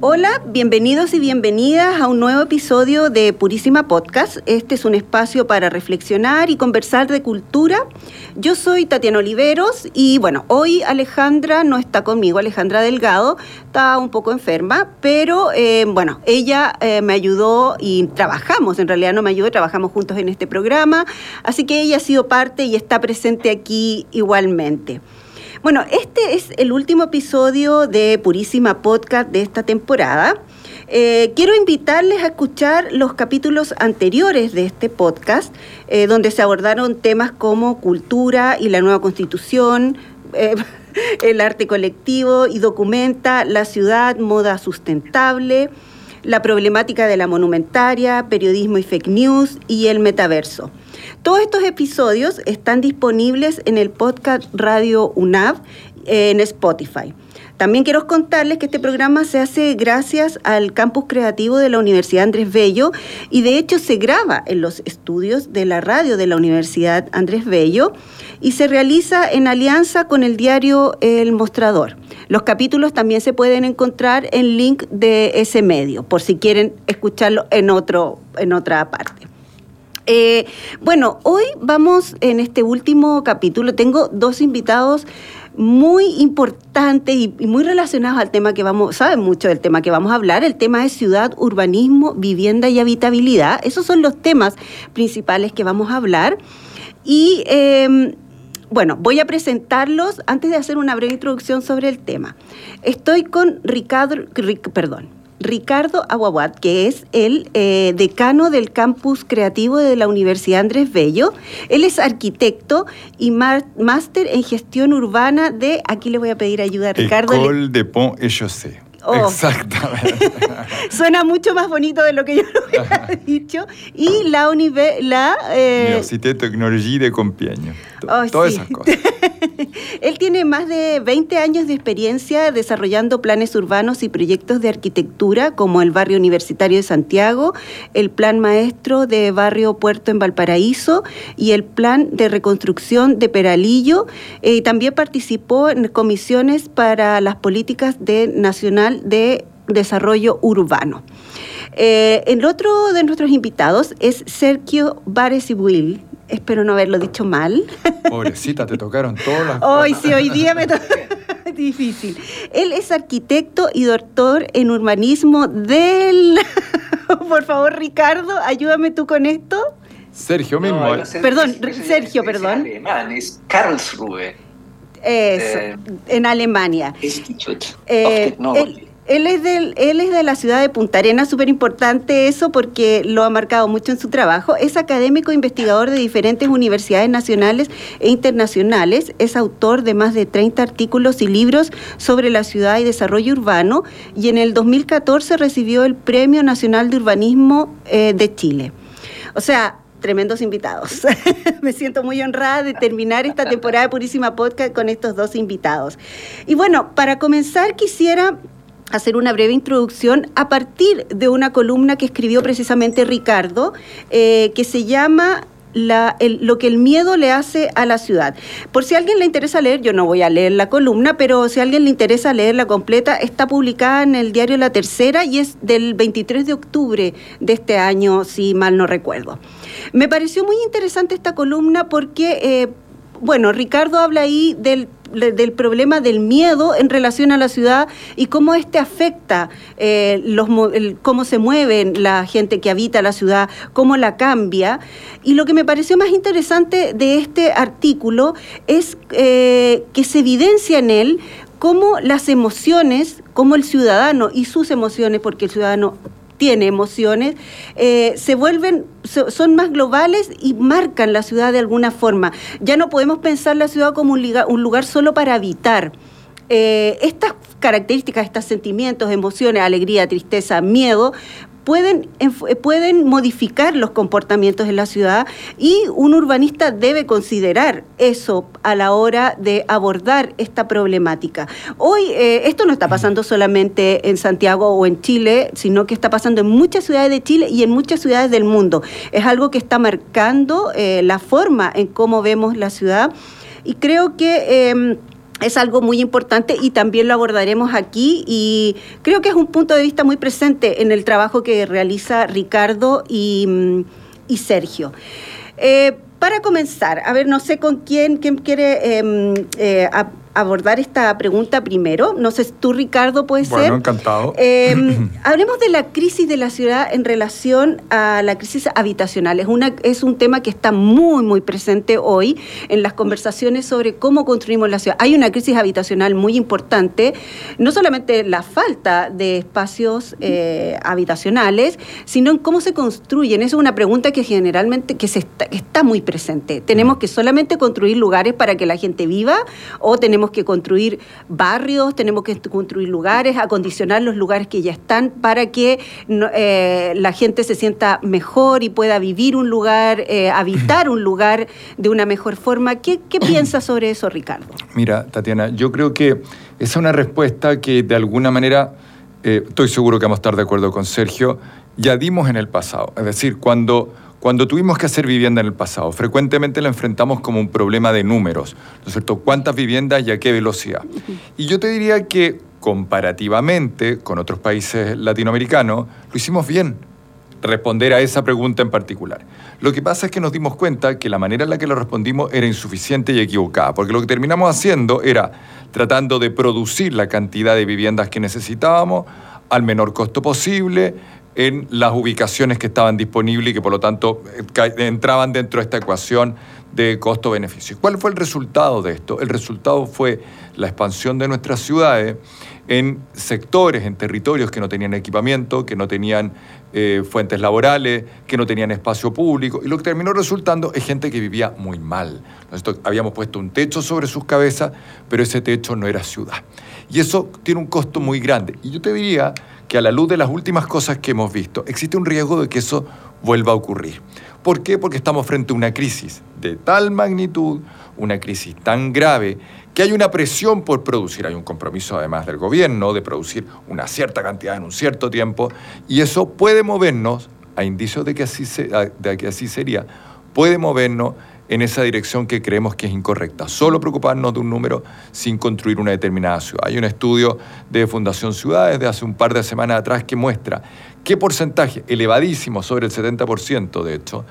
Hola, bienvenidos y bienvenidas a un nuevo episodio de Purísima Podcast. Este es un espacio para reflexionar y conversar de cultura. Yo soy Tatiana Oliveros y bueno, hoy Alejandra no está conmigo, Alejandra Delgado está un poco enferma, pero eh, bueno, ella eh, me ayudó y trabajamos, en realidad no me ayudó, trabajamos juntos en este programa, así que ella ha sido parte y está presente aquí igualmente. Bueno, este es el último episodio de Purísima Podcast de esta temporada. Eh, quiero invitarles a escuchar los capítulos anteriores de este podcast, eh, donde se abordaron temas como cultura y la nueva constitución, eh, el arte colectivo y documenta la ciudad, moda sustentable, la problemática de la monumentaria, periodismo y fake news y el metaverso. Todos estos episodios están disponibles en el podcast Radio UNAV en Spotify. También quiero contarles que este programa se hace gracias al campus creativo de la Universidad Andrés Bello y de hecho se graba en los estudios de la radio de la Universidad Andrés Bello y se realiza en alianza con el diario El Mostrador. Los capítulos también se pueden encontrar en link de ese medio, por si quieren escucharlo en, otro, en otra parte. Eh, bueno, hoy vamos en este último capítulo, tengo dos invitados muy importantes y, muy relacionados al tema que vamos, saben mucho del tema que vamos a hablar. El tema es ciudad, urbanismo, vivienda y habitabilidad. Esos son los temas principales que vamos a hablar. Y em, bueno, voy a presentarlos antes de hacer una breve introducción sobre el tema. Estoy con Ricardo, perdón, Ricardo Aguaguat, que es el eh, decano del campus creativo de la Universidad Andrés Bello. Él es arquitecto y máster en gestión urbana de, aquí le voy a pedir ayuda a Ricardo. École de Pont et Chaussée. Oh. Exactamente. Suena mucho más bonito de lo que yo lo hubiera dicho. Y la, la eh... Université de Tecnología de Compiègne. Oh, todas esas cosas. Él tiene más de 20 años de experiencia desarrollando planes urbanos y proyectos de arquitectura como el barrio universitario de Santiago, el plan maestro de barrio Puerto en Valparaíso y el plan de reconstrucción de Peralillo. Eh, también participó en comisiones para las políticas de Nacional de Desarrollo Urbano. Eh, el otro de nuestros invitados es Sergio Will espero no haberlo dicho mal. Pobrecita, te tocaron todas las Hoy sí, hoy día me tocó. Difícil. Él es arquitecto y doctor en urbanismo del... Por favor, Ricardo, ayúdame tú con esto. Sergio mismo. perdón, Sergio, perdón. Es alemán, es Karlsruhe. Eso, eh, en Alemania. Institute eh, él es, del, él es de la ciudad de Punta Arenas, súper importante eso porque lo ha marcado mucho en su trabajo. Es académico e investigador de diferentes universidades nacionales e internacionales. Es autor de más de 30 artículos y libros sobre la ciudad y desarrollo urbano y en el 2014 recibió el Premio Nacional de Urbanismo eh, de Chile. O sea, tremendos invitados. Me siento muy honrada de terminar esta temporada de Purísima Podcast con estos dos invitados. Y bueno, para comenzar quisiera hacer una breve introducción a partir de una columna que escribió precisamente Ricardo, eh, que se llama lo que el miedo le hace a la ciudad. Por si a alguien le interesa leer, yo no voy a leer la columna, pero si a alguien le interesa leerla completa, está publicada en el diario La Tercera y es del 23 de octubre de este año, si mal no recuerdo. Me pareció muy interesante esta columna porque... Eh, bueno, Ricardo habla ahí del del problema del miedo en relación a la ciudad y cómo este afecta eh, los, cómo se mueve la gente que habita la ciudad, cómo la cambia. Y lo que me pareció más interesante de este artículo es eh, que se evidencia en él cómo las emociones, cómo el ciudadano y sus emociones, porque el ciudadano tiene emociones, eh, se vuelven, son más globales y marcan la ciudad de alguna forma. Ya no podemos pensar la ciudad como un, lugar, solo para habitar. eh, estas características, estos sentimientos, emociones, alegría, tristeza, miedo, pueden, pueden modificar los comportamientos en la ciudad y un urbanista debe considerar eso a la hora de abordar esta problemática. Hoy eh, esto no está pasando solamente en Santiago o en Chile, sino que está pasando en muchas ciudades de Chile y en muchas ciudades del mundo. Es algo que está marcando eh, la forma en cómo vemos la ciudad y creo que... Em, es algo muy importante y también lo abordaremos aquí y creo que es un punto de vista muy presente en el trabajo que realiza Ricardo y, mm, Sergio. Eh, para comenzar, a ver, no sé con quién, quién quiere em, eh, abordar esta pregunta primero. No sé, tú, Ricardo, puede ser. Bueno, encantado. Eh, hablemos de la crisis de la ciudad en relación a la crisis habitacional. Es, una, es un tema que está muy, muy presente hoy en las conversaciones sobre cómo construimos la ciudad. Hay una crisis habitacional muy importante, no solamente la falta de espacios eh, habitacionales, sino en cómo se construyen. Esa es una pregunta que generalmente que se está, está muy presente. ¿Tenemos que solamente construir lugares para que la gente viva o tenemos que construir barrios, tenemos que construir lugares, acondicionar los lugares que ya están para que eh, la gente se sienta mejor y pueda vivir un lugar, eh, habitar un lugar de una mejor forma. ¿Qué, qué piensas sobre eso, Ricardo? Mira, Tatiana, yo creo que esa es una respuesta que de alguna manera, eh, estoy seguro que vamos a estar de acuerdo con Sergio, ya dimos en el pasado. Es decir, cuando cuando tuvimos que hacer vivienda en el pasado, frecuentemente la enfrentamos como un problema de números, ¿no es cierto? ¿Cuántas viviendas y a qué velocidad? Y yo te diría que comparativamente con otros países latinoamericanos, lo hicimos bien, responder a esa pregunta en particular. Lo que pasa es que nos dimos cuenta que la manera en la que lo respondimos era insuficiente y equivocada, porque lo que terminamos haciendo era tratando de producir la cantidad de viviendas que necesitábamos al menor costo posible, en las ubicaciones que estaban disponibles y que por lo tanto eh, entraban dentro de esta ecuación de costo-beneficio. ¿Cuál fue el resultado de esto? El resultado fue la expansión de nuestras ciudades en sectores, en territorios que no tenían equipamiento, que no tenían eh, fuentes laborales, que no tenían espacio público. Y lo que terminó resultando es gente que vivía muy mal. Nosotros habíamos puesto un techo sobre sus cabezas, pero ese techo no era ciudad. Y eso tiene un costo muy grande. Y yo te diría que a la luz de las últimas cosas que hemos visto, existe un riesgo de que eso vuelva a ocurrir. ¿Por qué? Porque estamos frente a una crisis de tal magnitud, una crisis tan grave, que hay una presión por producir, hay un compromiso además del gobierno de producir una cierta cantidad en un cierto tiempo, y eso puede movernos, a indicios de que así, de que así sería, puede movernos en esa dirección que creemos que es incorrecta. Solo preocuparnos de un número sin construir una determinada ciudad. Hay un estudio de Fundación Ciudades de hace un par de semanas atrás que muestra qué porcentaje, elevadísimo, sobre el 70% de hecho,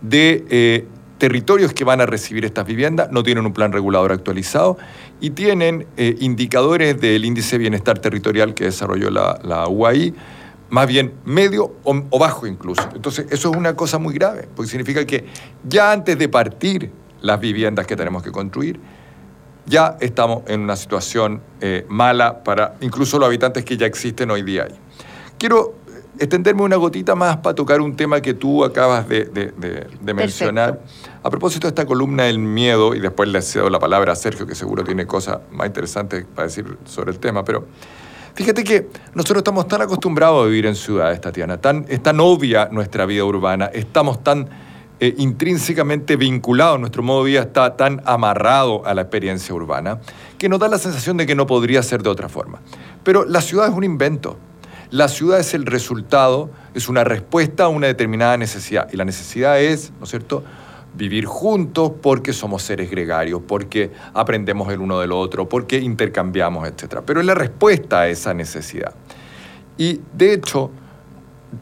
de eh, territorios que van a recibir estas viviendas no tienen un plan regulador actualizado y tienen eh, indicadores del índice de bienestar territorial que desarrolló la, la UAI más bien medio o, bajo incluso. Entonces, eso es una cosa muy grave, porque significa que ya antes de partir las viviendas que tenemos que construir, ya estamos en una situación eh, mala para incluso los habitantes que ya existen hoy día ahí. Quiero extenderme una gotita más para tocar un tema que tú acabas de, mencionar. A propósito de esta columna del miedo, y después le cedo la palabra a Sergio, que seguro tiene cosas más interesantes para decir sobre el tema, pero Fíjate que nosotros estamos tan acostumbrados a vivir en ciudades, Tatiana, tan, es tan obvia nuestra vida urbana, estamos tan eh, intrínsecamente vinculados, nuestro modo de vida está tan amarrado a la experiencia urbana, que nos da la sensación de que no podría ser de otra forma. Pero la ciudad es un invento. La ciudad es el resultado, es una respuesta a una determinada necesidad. Y la necesidad es, ¿no es cierto?, vivir juntos porque somos seres gregarios, porque aprendemos el uno del otro, porque intercambiamos, etc. Pero es la respuesta a esa necesidad. Y de hecho,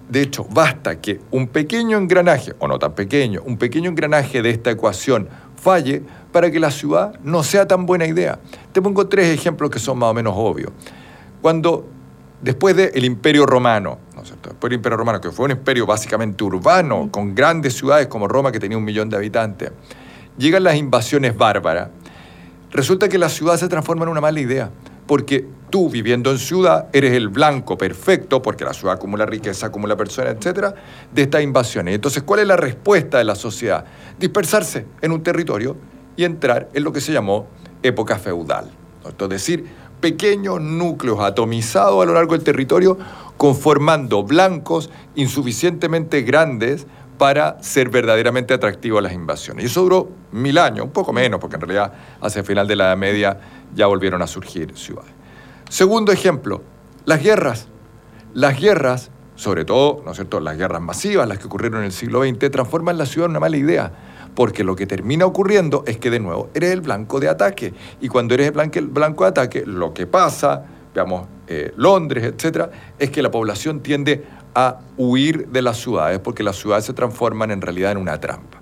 de hecho, basta que un pequeño engranaje, o no tan pequeño, un pequeño engranaje de esta ecuación falle para que la ciudad no sea tan buena idea. Te pongo tres ejemplos que son más o menos obvios. Cuando después del Imperio Romano, ¿no Después del Imperio Romano, que fue un imperio básicamente urbano, con grandes ciudades como Roma, que tenía un millón de habitantes, llegan las invasiones bárbaras. Resulta que la ciudad se transforma en una mala idea, porque tú viviendo en ciudad eres el blanco perfecto, porque la ciudad acumula riqueza, acumula personas, etcétera, de estas invasiones. Entonces, ¿cuál es la respuesta de la sociedad? Dispersarse en un territorio y entrar en lo que se llamó época feudal. Es decir, pequeños núcleos atomizados a lo largo del territorio, conformando blancos insuficientemente grandes para ser verdaderamente atractivo a las invasiones. Y eso duró mil años, un poco menos, porque en realidad hacia el final de la Edad Media ya volvieron a surgir ciudades. Segundo ejemplo, las guerras. Las guerras, sobre todo, ¿no es cierto?, las guerras masivas, las que ocurrieron en el siglo XX, transforman la ciudad en una mala idea porque lo que termina ocurriendo es que de nuevo eres el blanco de ataque. Y cuando eres el blanco de ataque, lo que pasa, veamos, eh, Londres, etcétera, es que la población tiende a huir de las ciudades porque las ciudades se transforman en realidad en una trampa.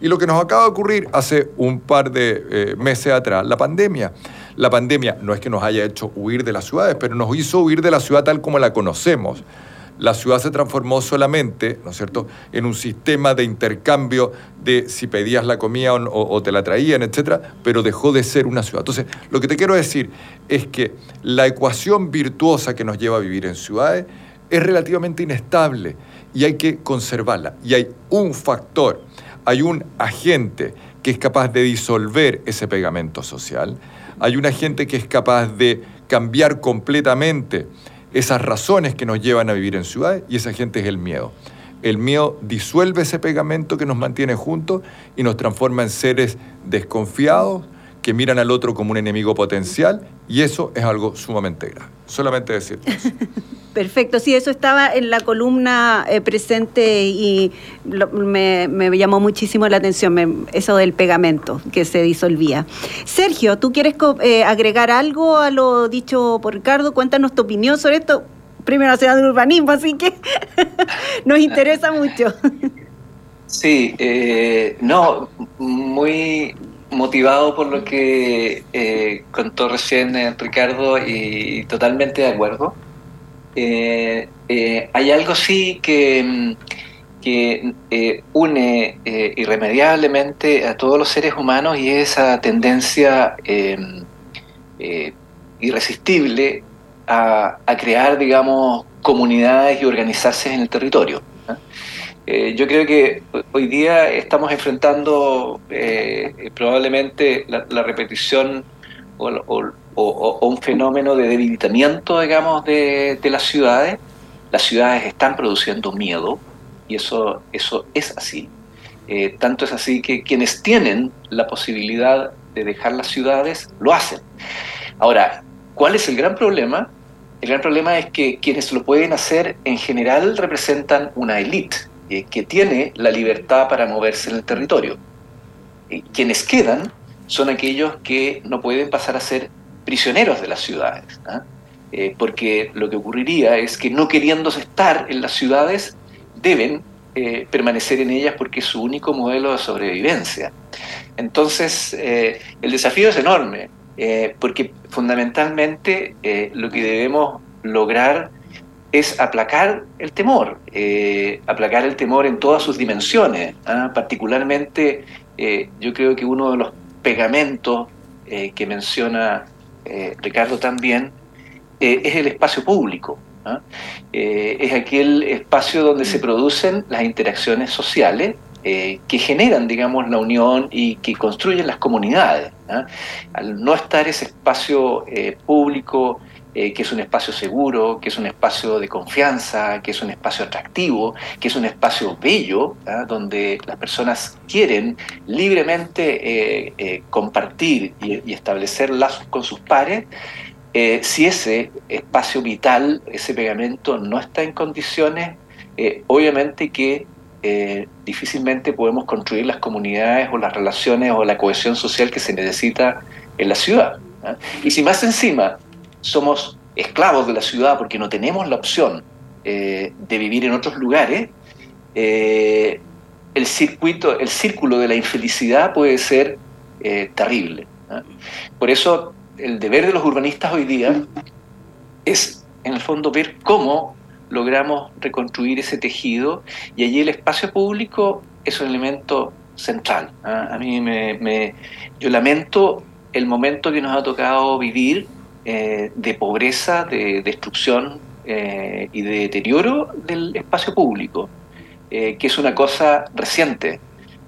Y lo que nos acaba de ocurrir hace un par de eh, meses atrás, la pandemia. La pandemia no es que nos haya hecho huir de las ciudades, pero nos hizo huir de la ciudad tal como la conocemos la ciudad se transformó solamente, ¿no es cierto?, en un sistema de intercambio de si pedías la comida o, te la traían, etcétera, pero dejó de ser una ciudad. Entonces, lo que te quiero decir es que la ecuación virtuosa que nos lleva a vivir en ciudades es relativamente inestable y hay que conservarla. Y hay un factor, hay un agente que es capaz de disolver ese pegamento social, hay un agente que es capaz de cambiar completamente esas razones que nos llevan a vivir en ciudades y esa gente es el miedo. El miedo disuelve ese pegamento que nos mantiene juntos y nos transforma en seres desconfiados que miran al otro como un enemigo potencial y eso es algo sumamente grave. Solamente decir eso. Perfecto, sí, eso estaba en la columna eh, presente y me, llamó muchísimo la atención, eso del pegamento que se disolvía. Sergio, ¿tú quieres eh, agregar algo a lo dicho por Ricardo? Cuéntanos tu opinión sobre esto. Primero ciudad de urbanismo, así que nos interesa mucho. Sí, eh, no, muy motivado por lo que contó recién Ricardo y totalmente de acuerdo. Eh, eh, hay algo sí que, mm, que eh, une irremediablemente a todos los seres humanos y es esa tendencia irresistible a, crear, digamos, comunidades y organizarse en el territorio. Yo creo que hoy día estamos enfrentando probablemente la, repetición o, o, un fenómeno de debilitamiento, digamos, de, las ciudades. Las ciudades están produciendo miedo y eso, eso es así. Eh, tanto es así que quienes tienen la posibilidad de dejar las ciudades lo hacen. Ahora, ¿cuál es el gran problema? El gran problema es que quienes lo pueden hacer en general representan una élite que tiene la libertad para moverse en el territorio. Eh, quienes quedan son aquellos que no pueden pasar a ser prisioneros de las ciudades. ¿ah? Eh, porque lo que ocurriría es que no queriéndose estar en las ciudades, deben eh, permanecer en ellas porque es su único modelo de sobrevivencia. Entonces, eh, el desafío es enorme, porque fundamentalmente lo que debemos lograr es aplacar el temor, aplacar el temor en todas sus dimensiones. ¿ah? Particularmente, yo creo que uno de los pegamentos que menciona eh, Ricardo también, eh, es el espacio público. Eh, es aquel espacio donde se producen las interacciones sociales que generan, digamos, la unión y que construyen las comunidades. Al no estar ese espacio público, que es un espacio seguro, que es un espacio de confianza, que es un espacio atractivo, que es un espacio bello, donde las personas quieren libremente compartir y, establecer lazos con sus pares, eh, si ese espacio vital, ese pegamento no está en condiciones, eh, obviamente que eh, difícilmente podemos construir las comunidades o las relaciones o la cohesión social que se necesita en la ciudad. ¿ah? Y si más encima somos esclavos de la ciudad porque no tenemos la opción de vivir en otros lugares, el circuito, el círculo de la infelicidad puede ser terrible. ¿ah? Por eso el deber de los urbanistas hoy día es, en el fondo, ver cómo logramos reconstruir ese tejido y allí el espacio público es un elemento central. ¿ah? A mí me, yo lamento el momento que nos ha tocado vivir eh, de pobreza, de destrucción eh, y de deterioro del espacio público, eh, que es una cosa reciente.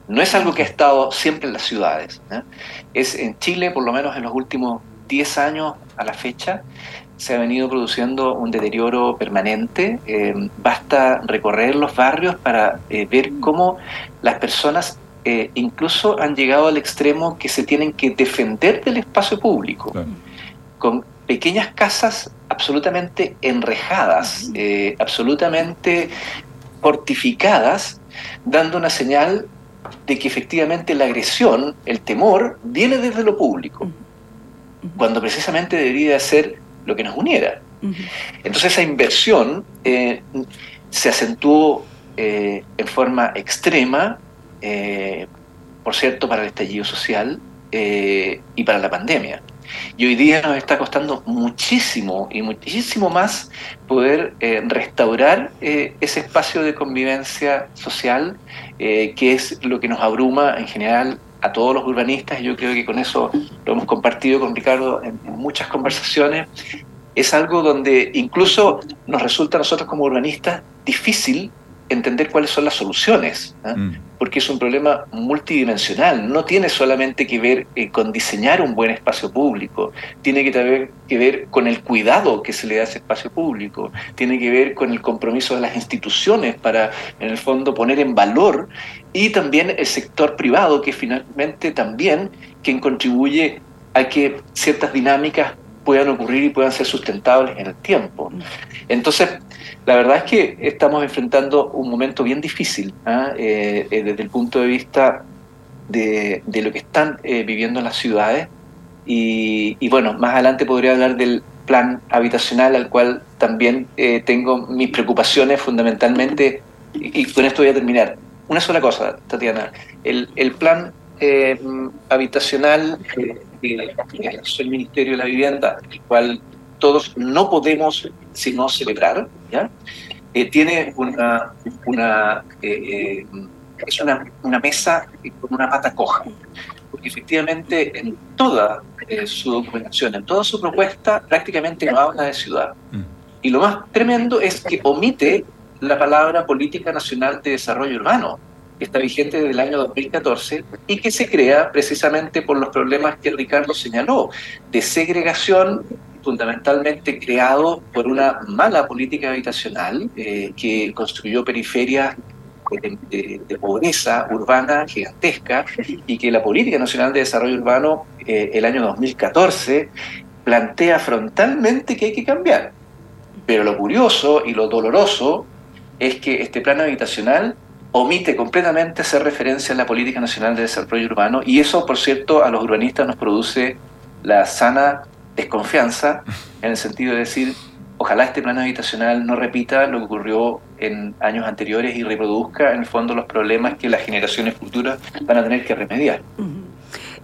No es algo que ha estado siempre en las ciudades. Es en Chile, por lo menos en los últimos 10 años a la fecha se ha venido produciendo un deterioro permanente. Basta recorrer los barrios para eh, ver cómo las personas eh, incluso han llegado al extremo que se tienen que defender del espacio público, con pequeñas casas absolutamente enrejadas, absolutamente fortificadas, dando una señal de que efectivamente la agresión, el temor, viene desde lo público, cuando precisamente debería ser lo que nos uniera. Entonces esa inversión eh, se acentuó eh, en forma extrema, eh, por cierto, para el estallido social y para la pandemia. Y hoy día nos está costando muchísimo y muchísimo más poder eh, restaurar eh, ese espacio de convivencia social eh, que es lo que nos abruma en general a todos los urbanistas. y Yo creo que con eso lo hemos compartido con Ricardo en muchas conversaciones. Es algo donde incluso nos resulta a nosotros como urbanistas difícil entender cuáles son las soluciones, ¿ah? mm. porque es un problema multidimensional, no tiene solamente que ver eh, con diseñar un buen espacio público, tiene que, tener que ver con el cuidado que se le da a ese espacio público, tiene que ver con el compromiso de las instituciones para, en el fondo, poner en valor, y también el sector privado, que finalmente también quien contribuye a que ciertas dinámicas puedan ocurrir y puedan ser sustentables en el tiempo. Mm. Entonces, la verdad es que estamos enfrentando un momento bien difícil ¿ah? eh, eh, desde el punto de vista de, lo que están eh, viviendo las ciudades. Y, bueno, más adelante podría hablar del plan habitacional al cual también tengo mis preocupaciones fundamentalmente. Y, con esto voy a terminar. Una sola cosa, Tatiana. El, el plan habitacional que el Ministerio de la Vivienda, el cual todos no podemos sino celebrar, ¿ya? Eh, tiene una, una, eh, eh, es una, una, mesa con una pata coja, porque efectivamente en toda su documentación, en toda su propuesta, prácticamente no habla de ciudad. Mm. Y lo más tremendo es que omite la palabra Política Nacional de Desarrollo Urbano, que está vigente desde el año 2014 y que se crea precisamente por los problemas que Ricardo señaló, de segregación fundamentalmente creado por una mala política habitacional eh, que construyó periferias de, pobreza urbana gigantesca y que la Política Nacional de Desarrollo Urbano eh, el año 2014 plantea frontalmente que hay que cambiar. Pero lo curioso y lo doloroso es que este plan habitacional omite completamente hacer referencia a la Política Nacional de Desarrollo Urbano y eso, por cierto, a los urbanistas nos produce la sana desconfianza en el sentido de decir, ojalá este plan habitacional no repita lo que ocurrió en años anteriores y reproduzca en el fondo los problemas que las generaciones futuras van a tener que remediar.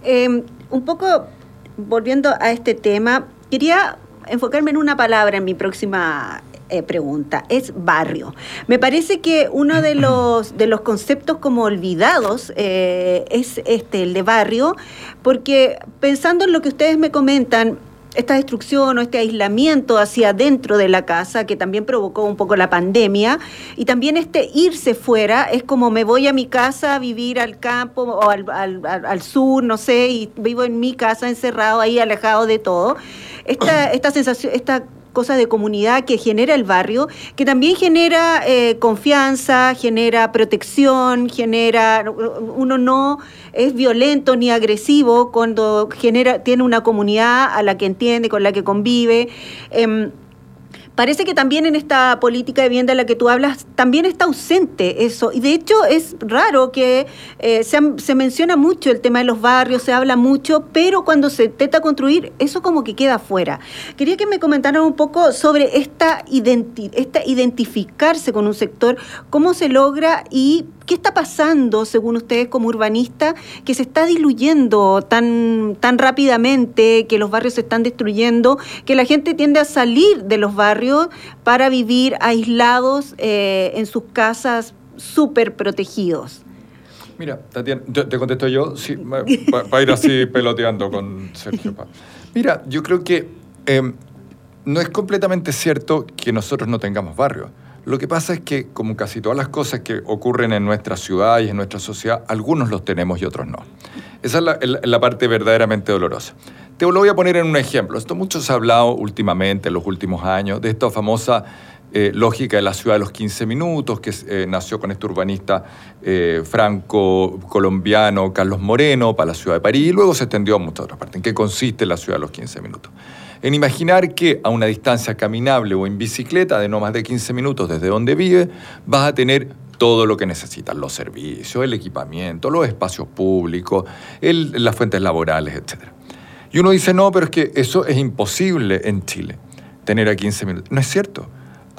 Em, un poco volviendo a este tema, quería enfocarme en una palabra en mi próxima eh, pregunta, es barrio. Me parece que uno de los, de los conceptos como olvidados eh, es este, el de barrio, porque pensando en lo que ustedes me comentan, esta destrucción o este aislamiento hacia adentro de la casa que también provocó un poco la pandemia y también este irse fuera es como me voy a mi casa a vivir al campo o al, al, sur, no sé, y vivo en mi casa encerrado ahí alejado de todo. Esta, esta sensación, esta cosa de comunidad que genera el barrio, que también genera eh, confianza, genera protección, genera, uno no es violento ni agresivo cuando genera, tiene una comunidad a la que entiende, con la que convive. Em, Parece que también en esta política de vivienda de la que tú hablas, también está ausente eso. Y de hecho es raro que eh, se, menciona mucho el tema de los barrios, se habla mucho, pero cuando se intenta construir, eso como que queda fuera. Quería que me comentaran un poco sobre esta, esta identificarse con un sector, cómo se logra y ¿Qué está pasando, según ustedes como urbanistas, que se está diluyendo tan, tan rápidamente, que los barrios se están destruyendo, que la gente tiende a salir de los barrios para vivir aislados eh, en sus casas súper protegidos? Mira, Tatiana, te contesto yo, sí, para ir así peloteando con Sergio. Mira, yo creo que em, no es completamente cierto que nosotros no tengamos barrios. Lo que pasa es que, como casi todas las cosas que ocurren en nuestra ciudad y en nuestra sociedad, algunos los tenemos y otros no. Esa es la, parte verdaderamente dolorosa. Te lo voy a poner en un ejemplo. Esto mucho se ha hablado últimamente, en los últimos años, de esta famosa eh, lógica de la ciudad de los 15 minutos, que eh, nació con este urbanista eh, franco-colombiano Carlos Moreno para la ciudad de París, y luego se extendió a muchas otras partes. ¿En qué consiste la ciudad de los 15 minutos? En imaginar que a una distancia caminable o en bicicleta de no más de 15 minutos desde donde vive, vas a tener todo lo que necesitas, los servicios, el equipamiento, los espacios públicos, las fuentes laborales, etc. Y uno dice, no, pero es que eso es imposible en Chile, tener a 15 minutos. No es cierto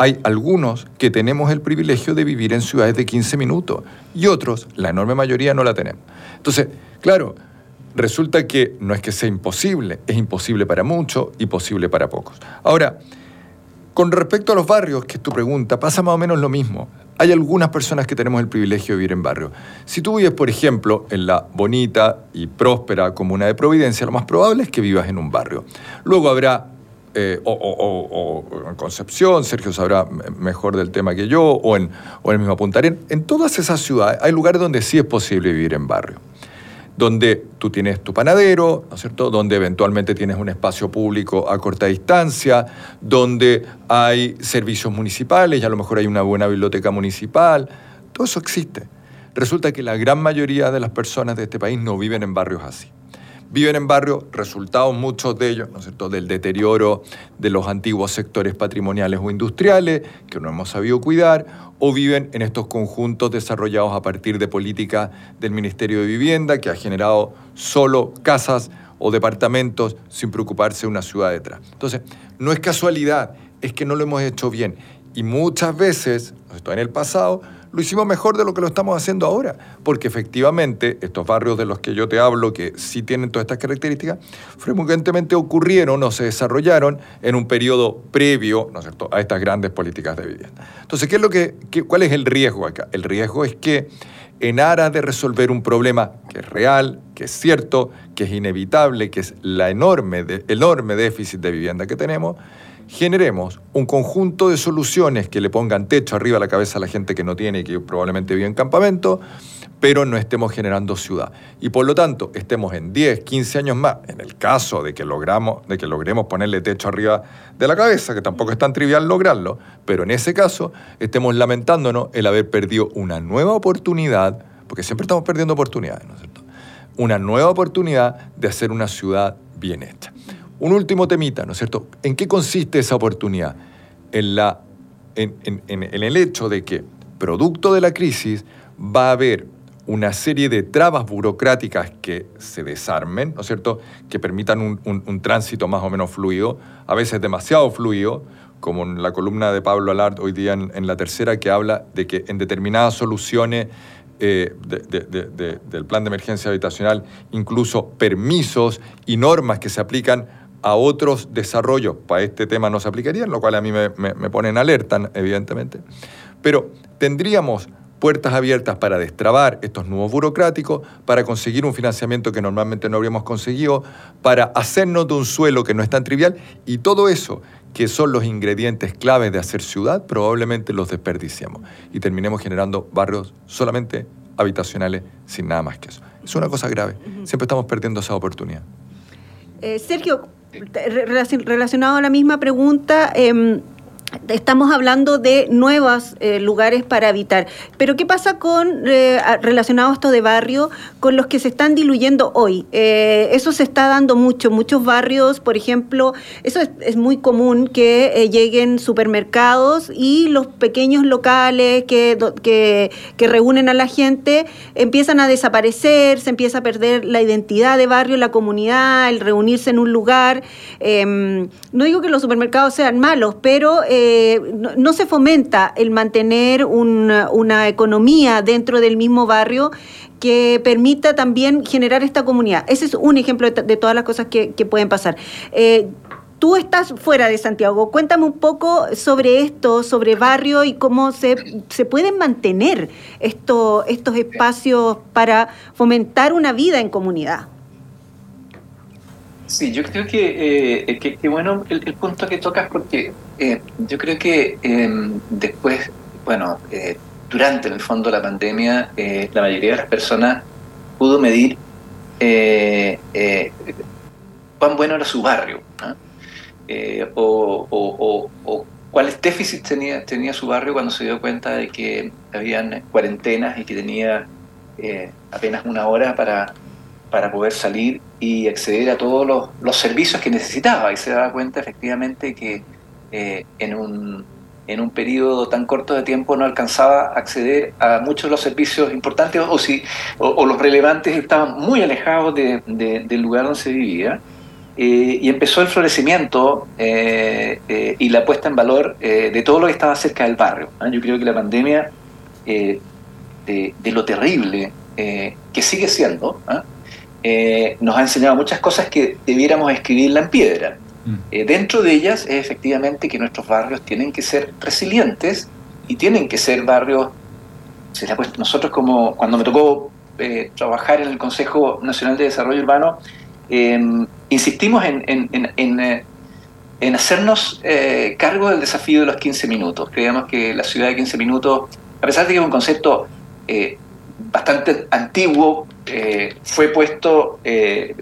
hay algunos que tenemos el privilegio de vivir en ciudades de 15 minutos y otros, la enorme mayoría, no la tenemos. Entonces, claro, resulta que no es que sea imposible, es imposible para muchos y posible para pocos. Ahora, con respecto a los barrios, que es tu pregunta, pasa más o menos lo mismo. Hay algunas personas que tenemos el privilegio de vivir en barrios. Si tú vives, por ejemplo, en la bonita y próspera comuna de Providencia, lo más probable es que vivas en un barrio. Luego habrá eh, o, en Concepción, Sergio sabrá mejor del tema que yo, o en, o en el mismo Punta. En todas esas ciudades hay lugares donde sí es posible vivir en barrio, donde tú tienes tu panadero, ¿no es cierto? Donde eventualmente tienes un espacio público a corta distancia, donde hay servicios municipales y a lo mejor hay una buena biblioteca municipal. Todo eso existe. Resulta que la gran mayoría de las personas de este país no viven en barrios así viven en barrios, resultados muchos de ellos, ¿no es cierto?, del deterioro de los antiguos sectores patrimoniales o industriales que no hemos sabido cuidar, o viven en estos conjuntos desarrollados a partir de política del Ministerio de Vivienda que ha generado solo casas o departamentos sin preocuparse de una ciudad detrás. Entonces, no es casualidad, es que no lo hemos hecho bien. Y muchas veces, en el pasado, lo hicimos mejor de lo que lo estamos haciendo ahora, porque efectivamente estos barrios de los que yo te hablo, que sí tienen todas estas características, frecuentemente ocurrieron o se desarrollaron en un periodo previo a estas grandes políticas de vivienda. Entonces, ¿qué es lo que, ¿cuál es el riesgo acá? El riesgo es que en aras de resolver un problema que es real, que es cierto, que es inevitable, que es la enorme, enorme déficit de vivienda que tenemos, generemos un conjunto de soluciones que le pongan techo arriba a la cabeza a la gente que no tiene y que probablemente vive en campamento, pero no estemos generando ciudad. Y por lo tanto, estemos en 10, 15 años más, en el caso de que, logramos, de que logremos ponerle techo arriba de la cabeza, que tampoco es tan trivial lograrlo, pero en ese caso estemos lamentándonos el haber perdido una nueva oportunidad, porque siempre estamos perdiendo oportunidades, ¿no es cierto? Una nueva oportunidad de hacer una ciudad bien hecha. Un último temita, ¿no es cierto? ¿En qué consiste esa oportunidad? En, la, en, el hecho de que, producto de la crisis, va a haber una serie de trabas burocráticas que se desarmen, ¿no es cierto?, que permitan un, tránsito más o menos fluido, a veces demasiado fluido, como en la columna de Pablo Alard hoy día en, la tercera, que habla de que en determinadas soluciones eh, del plan de emergencia habitacional, incluso permisos y normas que se aplican a otros desarrollos para este tema no se aplicarían, lo cual a mí me, me, pone en alerta, evidentemente. Pero tendríamos puertas abiertas para destrabar estos nuevos burocráticos, para conseguir un financiamiento que normalmente no habríamos conseguido, para hacernos de un suelo que no es tan trivial y todo eso que son los ingredientes claves de hacer ciudad, probablemente los desperdiciamos y terminemos generando barrios solamente habitacionales sin nada más que eso. Es una cosa grave. Siempre estamos perdiendo esa oportunidad. Eh, Sergio, relacionado a la misma pregunta, em, Estamos hablando de nuevos eh, lugares para habitar. Pero ¿qué pasa con, eh, relacionado a esto de barrio, con los que se están diluyendo hoy? Eh, eso se está dando mucho. Muchos barrios, por ejemplo, eso es, muy común que lleguen supermercados y los pequeños locales que, que, que, reúnen a la gente empiezan a desaparecer, se empieza a perder la identidad de barrio, la comunidad, el reunirse en un lugar. Em, no digo que los supermercados sean malos, pero eh, no, se fomenta el mantener una, economía dentro del mismo barrio que permita también generar esta comunidad. Ese es un ejemplo de, todas las cosas que, pueden pasar. Eh, tú estás fuera de Santiago. Cuéntame un poco sobre esto, sobre barrio y cómo se pueden mantener estos espacios para fomentar una vida en comunidad. Sí, yo creo que, eh, que, bueno el, punto que tocas porque eh, yo creo que em, después, bueno, eh, durante en el fondo la pandemia, la mayoría de las personas pudo medir cuán bueno era su barrio, eh, o, cuáles déficits tenía, tenía su barrio cuando se dio cuenta de que habían cuarentenas y que tenía eh, apenas una hora para, para poder salir y acceder a todos los, los, servicios que necesitaba y se daba cuenta efectivamente que en un en un periodo tan corto de tiempo no alcanzaba a acceder a muchos de los servicios importantes o, si, o, los relevantes estaban muy alejados del lugar donde se vivía. Eh, y empezó el florecimiento eh, eh, y la puesta en valor de todo lo que estaba cerca del barrio. Yo creo que la pandemia, de, de, lo terrible que sigue siendo, nos ha enseñado muchas cosas que debiéramos escribirla en piedra. Mm. Eh, dentro de ellas es efectivamente que nuestros barrios tienen que ser resilientes y tienen que ser barrios, nosotros como cuando me tocó eh, trabajar en el Consejo Nacional de Desarrollo Urbano, em, insistimos en, en, eh, hacernos cargo del desafío de los 15 minutos. Creíamos que la ciudad de 15 minutos, a pesar de que es un concepto bastante antiguo, fue puesto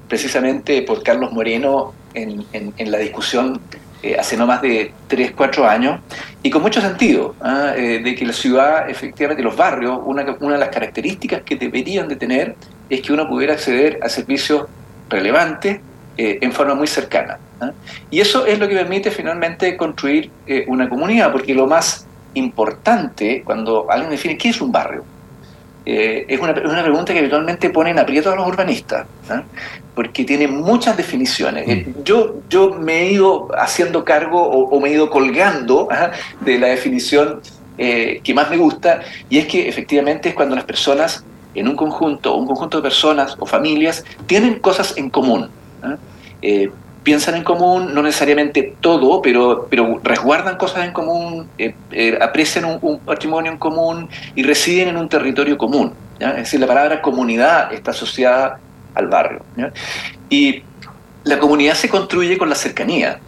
precisamente por Carlos Moreno en, la discusión eh, hace no más de 3, 4 años, y con mucho sentido, ¿ah? eh, de que la ciudad, efectivamente, los barrios, una, una, de las características que deberían de tener es que uno pudiera acceder a servicios relevantes eh, en forma muy cercana. ¿ah? Y eso es lo que permite finalmente construir una comunidad, porque lo más importante, cuando alguien define qué es un barrio, eh, es, una, pregunta que habitualmente ponen aprieto a los urbanistas, ¿ah? porque tiene muchas definiciones. Mm. Eh, yo, yo me he ido haciendo cargo o, me he ido colgando ¿ah? de la definición eh, que más me gusta, y es que efectivamente es cuando las personas en un conjunto, un conjunto de personas o familias, tienen cosas en común. ¿ah? Piensan en común, no necesariamente todo, pero, pero resguardan cosas en común, eh, eh, aprecian un, patrimonio en común y residen en un territorio común. Es decir, la palabra comunidad está asociada al barrio. Y la comunidad se construye con la cercanía.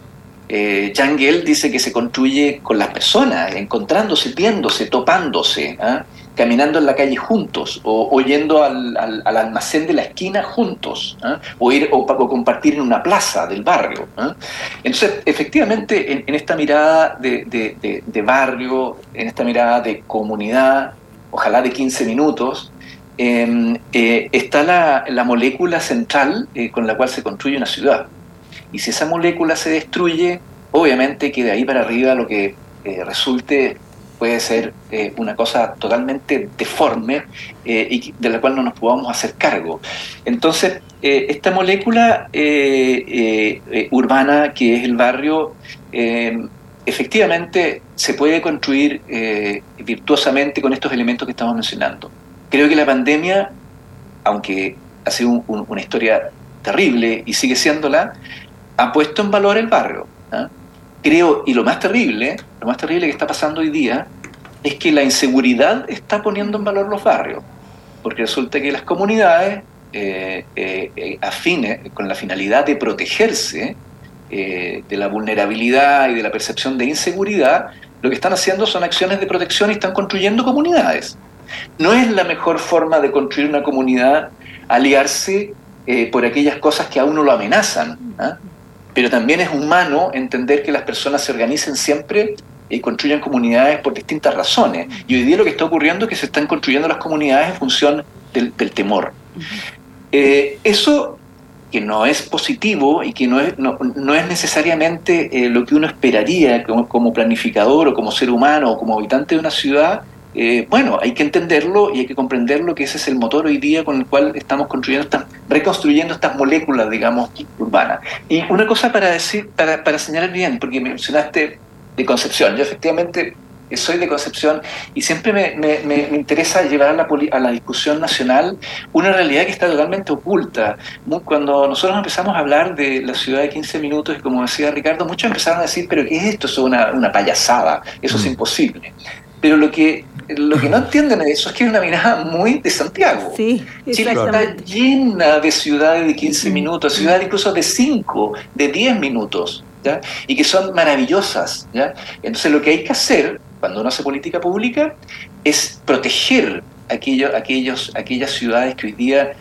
Eh, Jan Gell dice que se construye con las personas, encontrándose, viéndose, topándose. ¿ah? Caminando en la calle juntos, o, yendo al, almacén de la esquina juntos, ¿ah? o ir o, compartir en una plaza del barrio. ¿ah? Entonces, efectivamente, en, esta mirada de, barrio, en esta mirada de comunidad, ojalá de 15 minutos, em, eh, está la, molécula central eh, con la cual se construye una ciudad. Y si esa molécula se destruye, obviamente que de ahí para arriba lo que eh, resulte puede ser eh, una cosa totalmente deforme eh, y de la cual no nos podamos hacer cargo. Entonces, eh, esta molécula urbana que es el barrio, efectivamente se puede construir virtuosamente con estos elementos que estamos mencionando. Creo que la pandemia, aunque ha sido una historia terrible y sigue siéndola, ha puesto en valor el barrio. ¿ah? Creo, y lo más terrible, lo más terrible que está pasando hoy día, es que la inseguridad está poniendo en valor los barrios, porque resulta que las comunidades eh, eh, eh, con la finalidad de protegerse de la vulnerabilidad y de la percepción de inseguridad, lo que están haciendo son acciones de protección y están construyendo comunidades. No es la mejor forma de construir una comunidad aliarse por aquellas cosas que a uno lo amenazan. Pero también es humano entender que las personas se organicen siempre y construyan comunidades por distintas razones. Y hoy día lo que está ocurriendo es que se están construyendo las comunidades en función del, temor. Eh, eso que no es positivo y que no es, no, es necesariamente eh, lo que uno esperaría como, como, planificador o como ser humano o como habitante de una ciudad, eh, bueno, hay que entenderlo y hay que comprenderlo que ese es el motor hoy día con el cual estamos construyendo, estas, reconstruyendo estas moléculas, digamos, urbanas. Y una cosa para decir, para, para señalar bien, porque mencionaste de Concepción, yo efectivamente soy de Concepción y siempre me, me, interesa llevar a la, a la, discusión nacional una realidad que está totalmente oculta. Cuando nosotros empezamos a hablar de la ciudad de 15 minutos, y como decía Ricardo, muchos empezaron a decir, pero ¿qué es esto? Eso es una, una payasada, eso es mm. imposible. Pero lo que lo que no entienden de eso es que es una mirada muy de Santiago. Sí, Chile está llena de ciudades de 15 minutos, ciudades incluso de 5, de 10 minutos, ¿ya? y que son maravillosas. ¿ya? Entonces lo que hay que hacer cuando uno hace política pública es proteger aquello, aquellos, aquellas ciudades que hoy día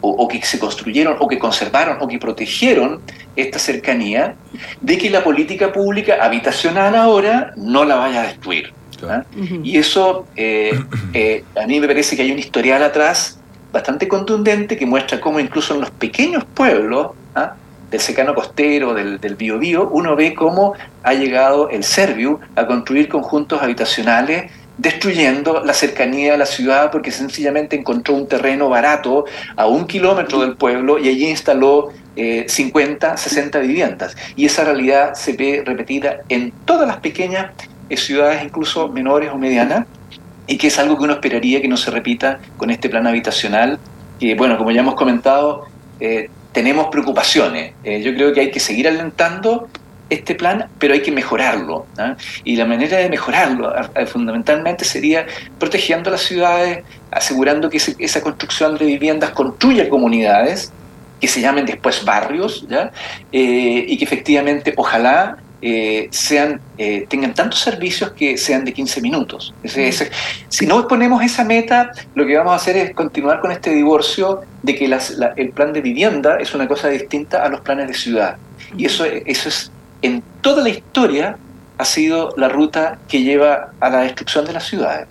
o, que se construyeron, o que conservaron, o que protegieron esta cercanía, de que la política pública habitacional ahora no la vaya a destruir. ¿Ah? Y eso eh, eh, a mí me parece que hay un historial atrás bastante contundente que muestra cómo incluso en los pequeños pueblos ¿ah? del secano costero, del, del Biobío, uno ve cómo ha llegado el Serviu a construir conjuntos habitacionales destruyendo la cercanía a la ciudad porque sencillamente encontró un terreno barato a un kilómetro del pueblo y allí instaló 50, eh, 60 viviendas. Y esa realidad se ve repetida en todas las pequeñas eh, ciudades, incluso menores o medianas, y que es algo que uno esperaría que no se repita con este plan habitacional, que, bueno, como ya hemos comentado, eh, tenemos preocupaciones. yo creo que hay que seguir alentando este plan, pero hay que mejorarlo. ¿ah? Y la manera de mejorarlo fundamentalmente sería protegiendo las ciudades, asegurando que esa construcción de viviendas construya comunidades, que se llamen después barrios, ¿ya? Eh, y que efectivamente ojalá eh, sean, eh, tengan tantos servicios que sean de 15 minutos. si no ponemos esa meta, lo que vamos a hacer es continuar con este divorcio de que el plan de vivienda es una cosa distinta a los planes de ciudad. Y eso, eso es en toda la historia ha sido la ruta que lleva a la destrucción de las ciudades.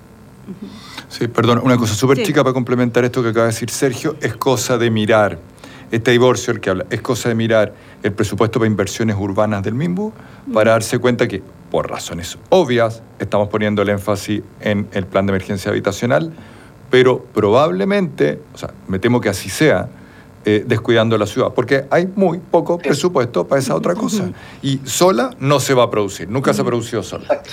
Sí, perdón, una cosa súper chica para complementar esto que acaba de decir Sergio, es cosa de mirar, este divorcio el que habla, es cosa de mirar el presupuesto para inversiones urbanas del MIMBU para darse cuenta que, por razones obvias, estamos poniendo el énfasis en el plan de emergencia habitacional, pero probablemente, o sea, me temo que así sea, eh, descuidando la ciudad, porque hay muy poco presupuesto para esa otra cosa. Y sola no se va a producir, nunca se ha producido sola.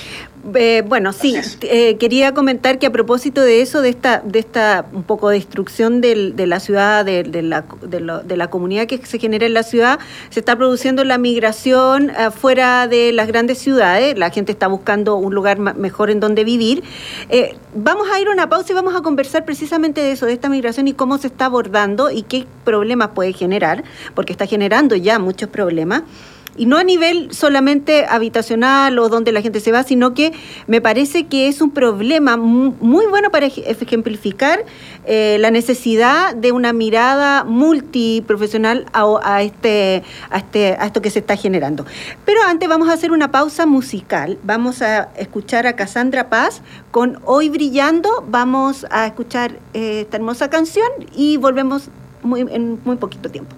Eh, bueno, sí, eh, quería comentar que a propósito de eso, de esta, de esta un poco destrucción de la ciudad, de, la, de, la, comunidad que se genera en la ciudad, se está produciendo la migración fuera de las grandes ciudades, la gente está buscando un lugar mejor en donde vivir. vamos a ir a una pausa y vamos a conversar precisamente de eso, de esta migración y cómo se está abordando y qué problemas puede generar, porque está generando ya muchos problemas y no a nivel solamente habitacional o donde la gente se va, sino que me parece que es un problema muy bueno para ejemplificar eh, la necesidad de una mirada multiprofesional a, este, a, este, a esto que se está generando. Pero antes vamos a hacer una pausa musical. Vamos a escuchar a Cassandra Paz con Hoy Brillando. Vamos a escuchar eh, esta hermosa canción y volvemos muy, en muy poquito tiempo.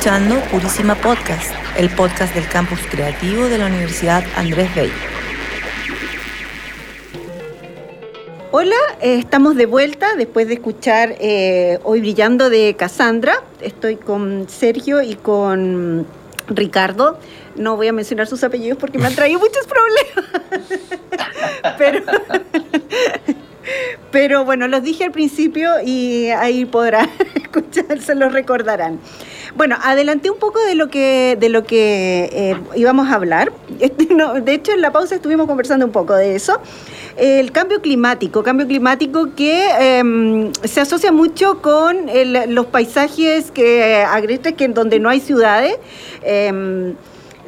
Escuchando Purísima Podcast, el podcast del campus creativo de la Universidad Andrés Bello. Hola, eh, estamos de vuelta después de escuchar eh, Hoy Brillando de Cassandra. Estoy con Sergio y con Ricardo. No voy a mencionar sus apellidos porque me han traído muchos problemas. Pero, pero bueno, los dije al principio y ahí podrán escuchar, se los recordarán. Bueno, adelanté un poco de lo que, de lo que eh, íbamos a hablar. Este, de hecho, en la pausa estuvimos conversando un poco de eso. El cambio climático, cambio climático que em, se asocia mucho con el- los paisajes que, agrestes que en donde no hay ciudades. em,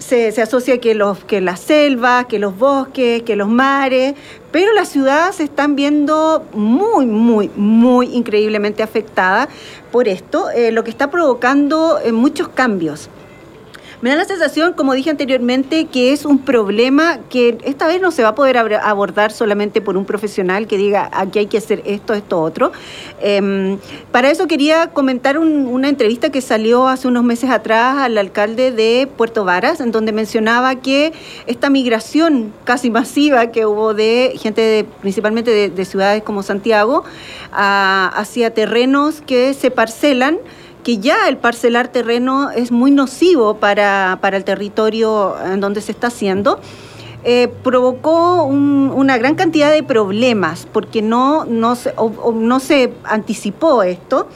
se, se asocia que, los, que las selvas, que los bosques, que los mares, pero las ciudades se están viendo muy, muy, muy increíblemente afectadas por esto, eh, lo que está provocando eh, muchos cambios. Me da la sensación, como dije anteriormente, que es un problema que esta vez no se va a poder abordar solamente por un profesional que diga aquí hay que hacer esto, esto, otro. Em, para eso quería comentar un- una entrevista que salió hace unos meses atrás al alcalde de Puerto Varas, en donde mencionaba que esta migración casi masiva que hubo de gente de- principalmente de, de ciudades como Santiago hacia terrenos que se parcelan que ya el parcelar terreno es muy nocivo para, para el territorio en donde se está haciendo, eh, provocó un- una gran cantidad de problemas porque no, no, se, no se anticipó esto.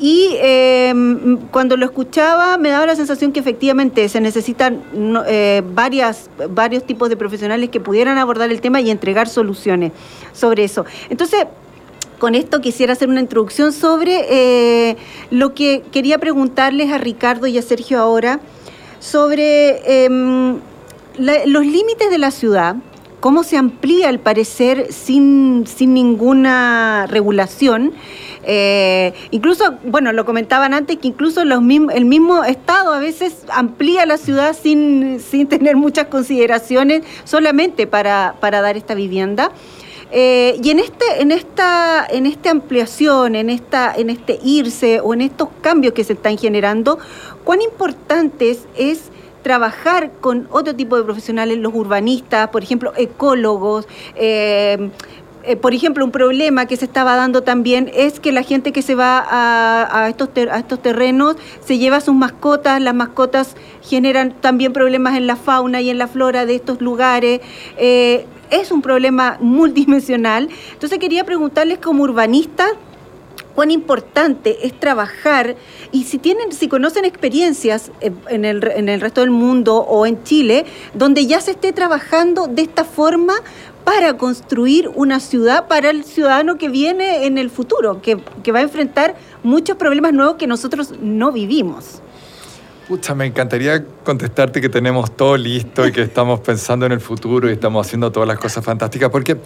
Y eh, m- cuando lo escuchaba me daba la sensación que efectivamente se necesitan eh, varias, varios tipos de profesionales que pudieran abordar el tema y entregar soluciones sobre eso. Entonces, con esto quisiera hacer una introducción sobre eh, lo que quería preguntarles a Ricardo y a Sergio ahora sobre em, los límites de la ciudad, cómo se amplía al parecer sin, sin ninguna regulación. Eh, incluso, bueno, lo comentaban antes que incluso los mism- el mismo Estado a veces amplía la ciudad sin, sin tener muchas consideraciones solamente para, para dar esta vivienda. Eh, y en este, en esta, en esta ampliación, en esta, en este irse o en estos cambios que se están generando, cuán importantes es trabajar con otro tipo de profesionales, los urbanistas, por ejemplo, ecólogos. eh, eh, por ejemplo, un problema que se estaba dando también es que la gente que se va a, a estos, ter- a estos terrenos se lleva sus mascotas, las mascotas generan también problemas en la fauna y en la flora de estos lugares. Es un problema multidimensional. Entonces quería preguntarles como urbanistas, cuán importante es trabajar y si tienen, si conocen experiencias en el, en el resto del mundo o en Chile, donde ya se esté trabajando de esta forma para construir una ciudad para el ciudadano que viene en el futuro, que, que va a enfrentar muchos problemas nuevos que nosotros no vivimos. Pucha, me encantaría contestarte que tenemos todo listo y que estamos pensando en el futuro y estamos haciendo todas las cosas fantásticas, porque,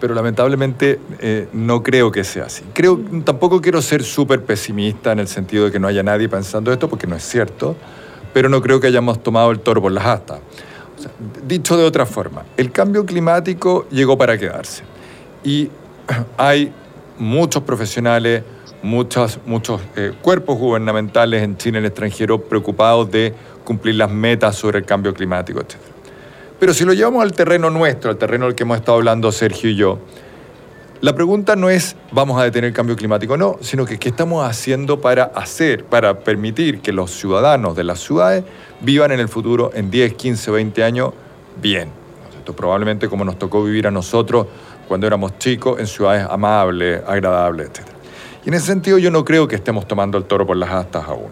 pero lamentablemente eh, no creo que sea así. Creo, tampoco quiero ser súper pesimista en el sentido de que no haya nadie pensando esto, porque no es cierto, pero no creo que hayamos tomado el toro por las astas. Dicho de otra forma, el cambio climático llegó para quedarse y hay muchos profesionales, muchos, muchos eh, cuerpos gubernamentales en China y en el extranjero preocupados de cumplir las metas sobre el cambio climático, etc. Pero si lo llevamos al terreno nuestro, al terreno del que hemos estado hablando Sergio y yo, la pregunta no es vamos a detener el cambio climático, no, sino que qué estamos haciendo para hacer, para permitir que los ciudadanos de las ciudades vivan en el futuro en 10, 15, 20 años bien. Esto probablemente como nos tocó vivir a nosotros cuando éramos chicos en ciudades amables, agradables, etc. Y en ese sentido yo no creo que estemos tomando el toro por las astas aún.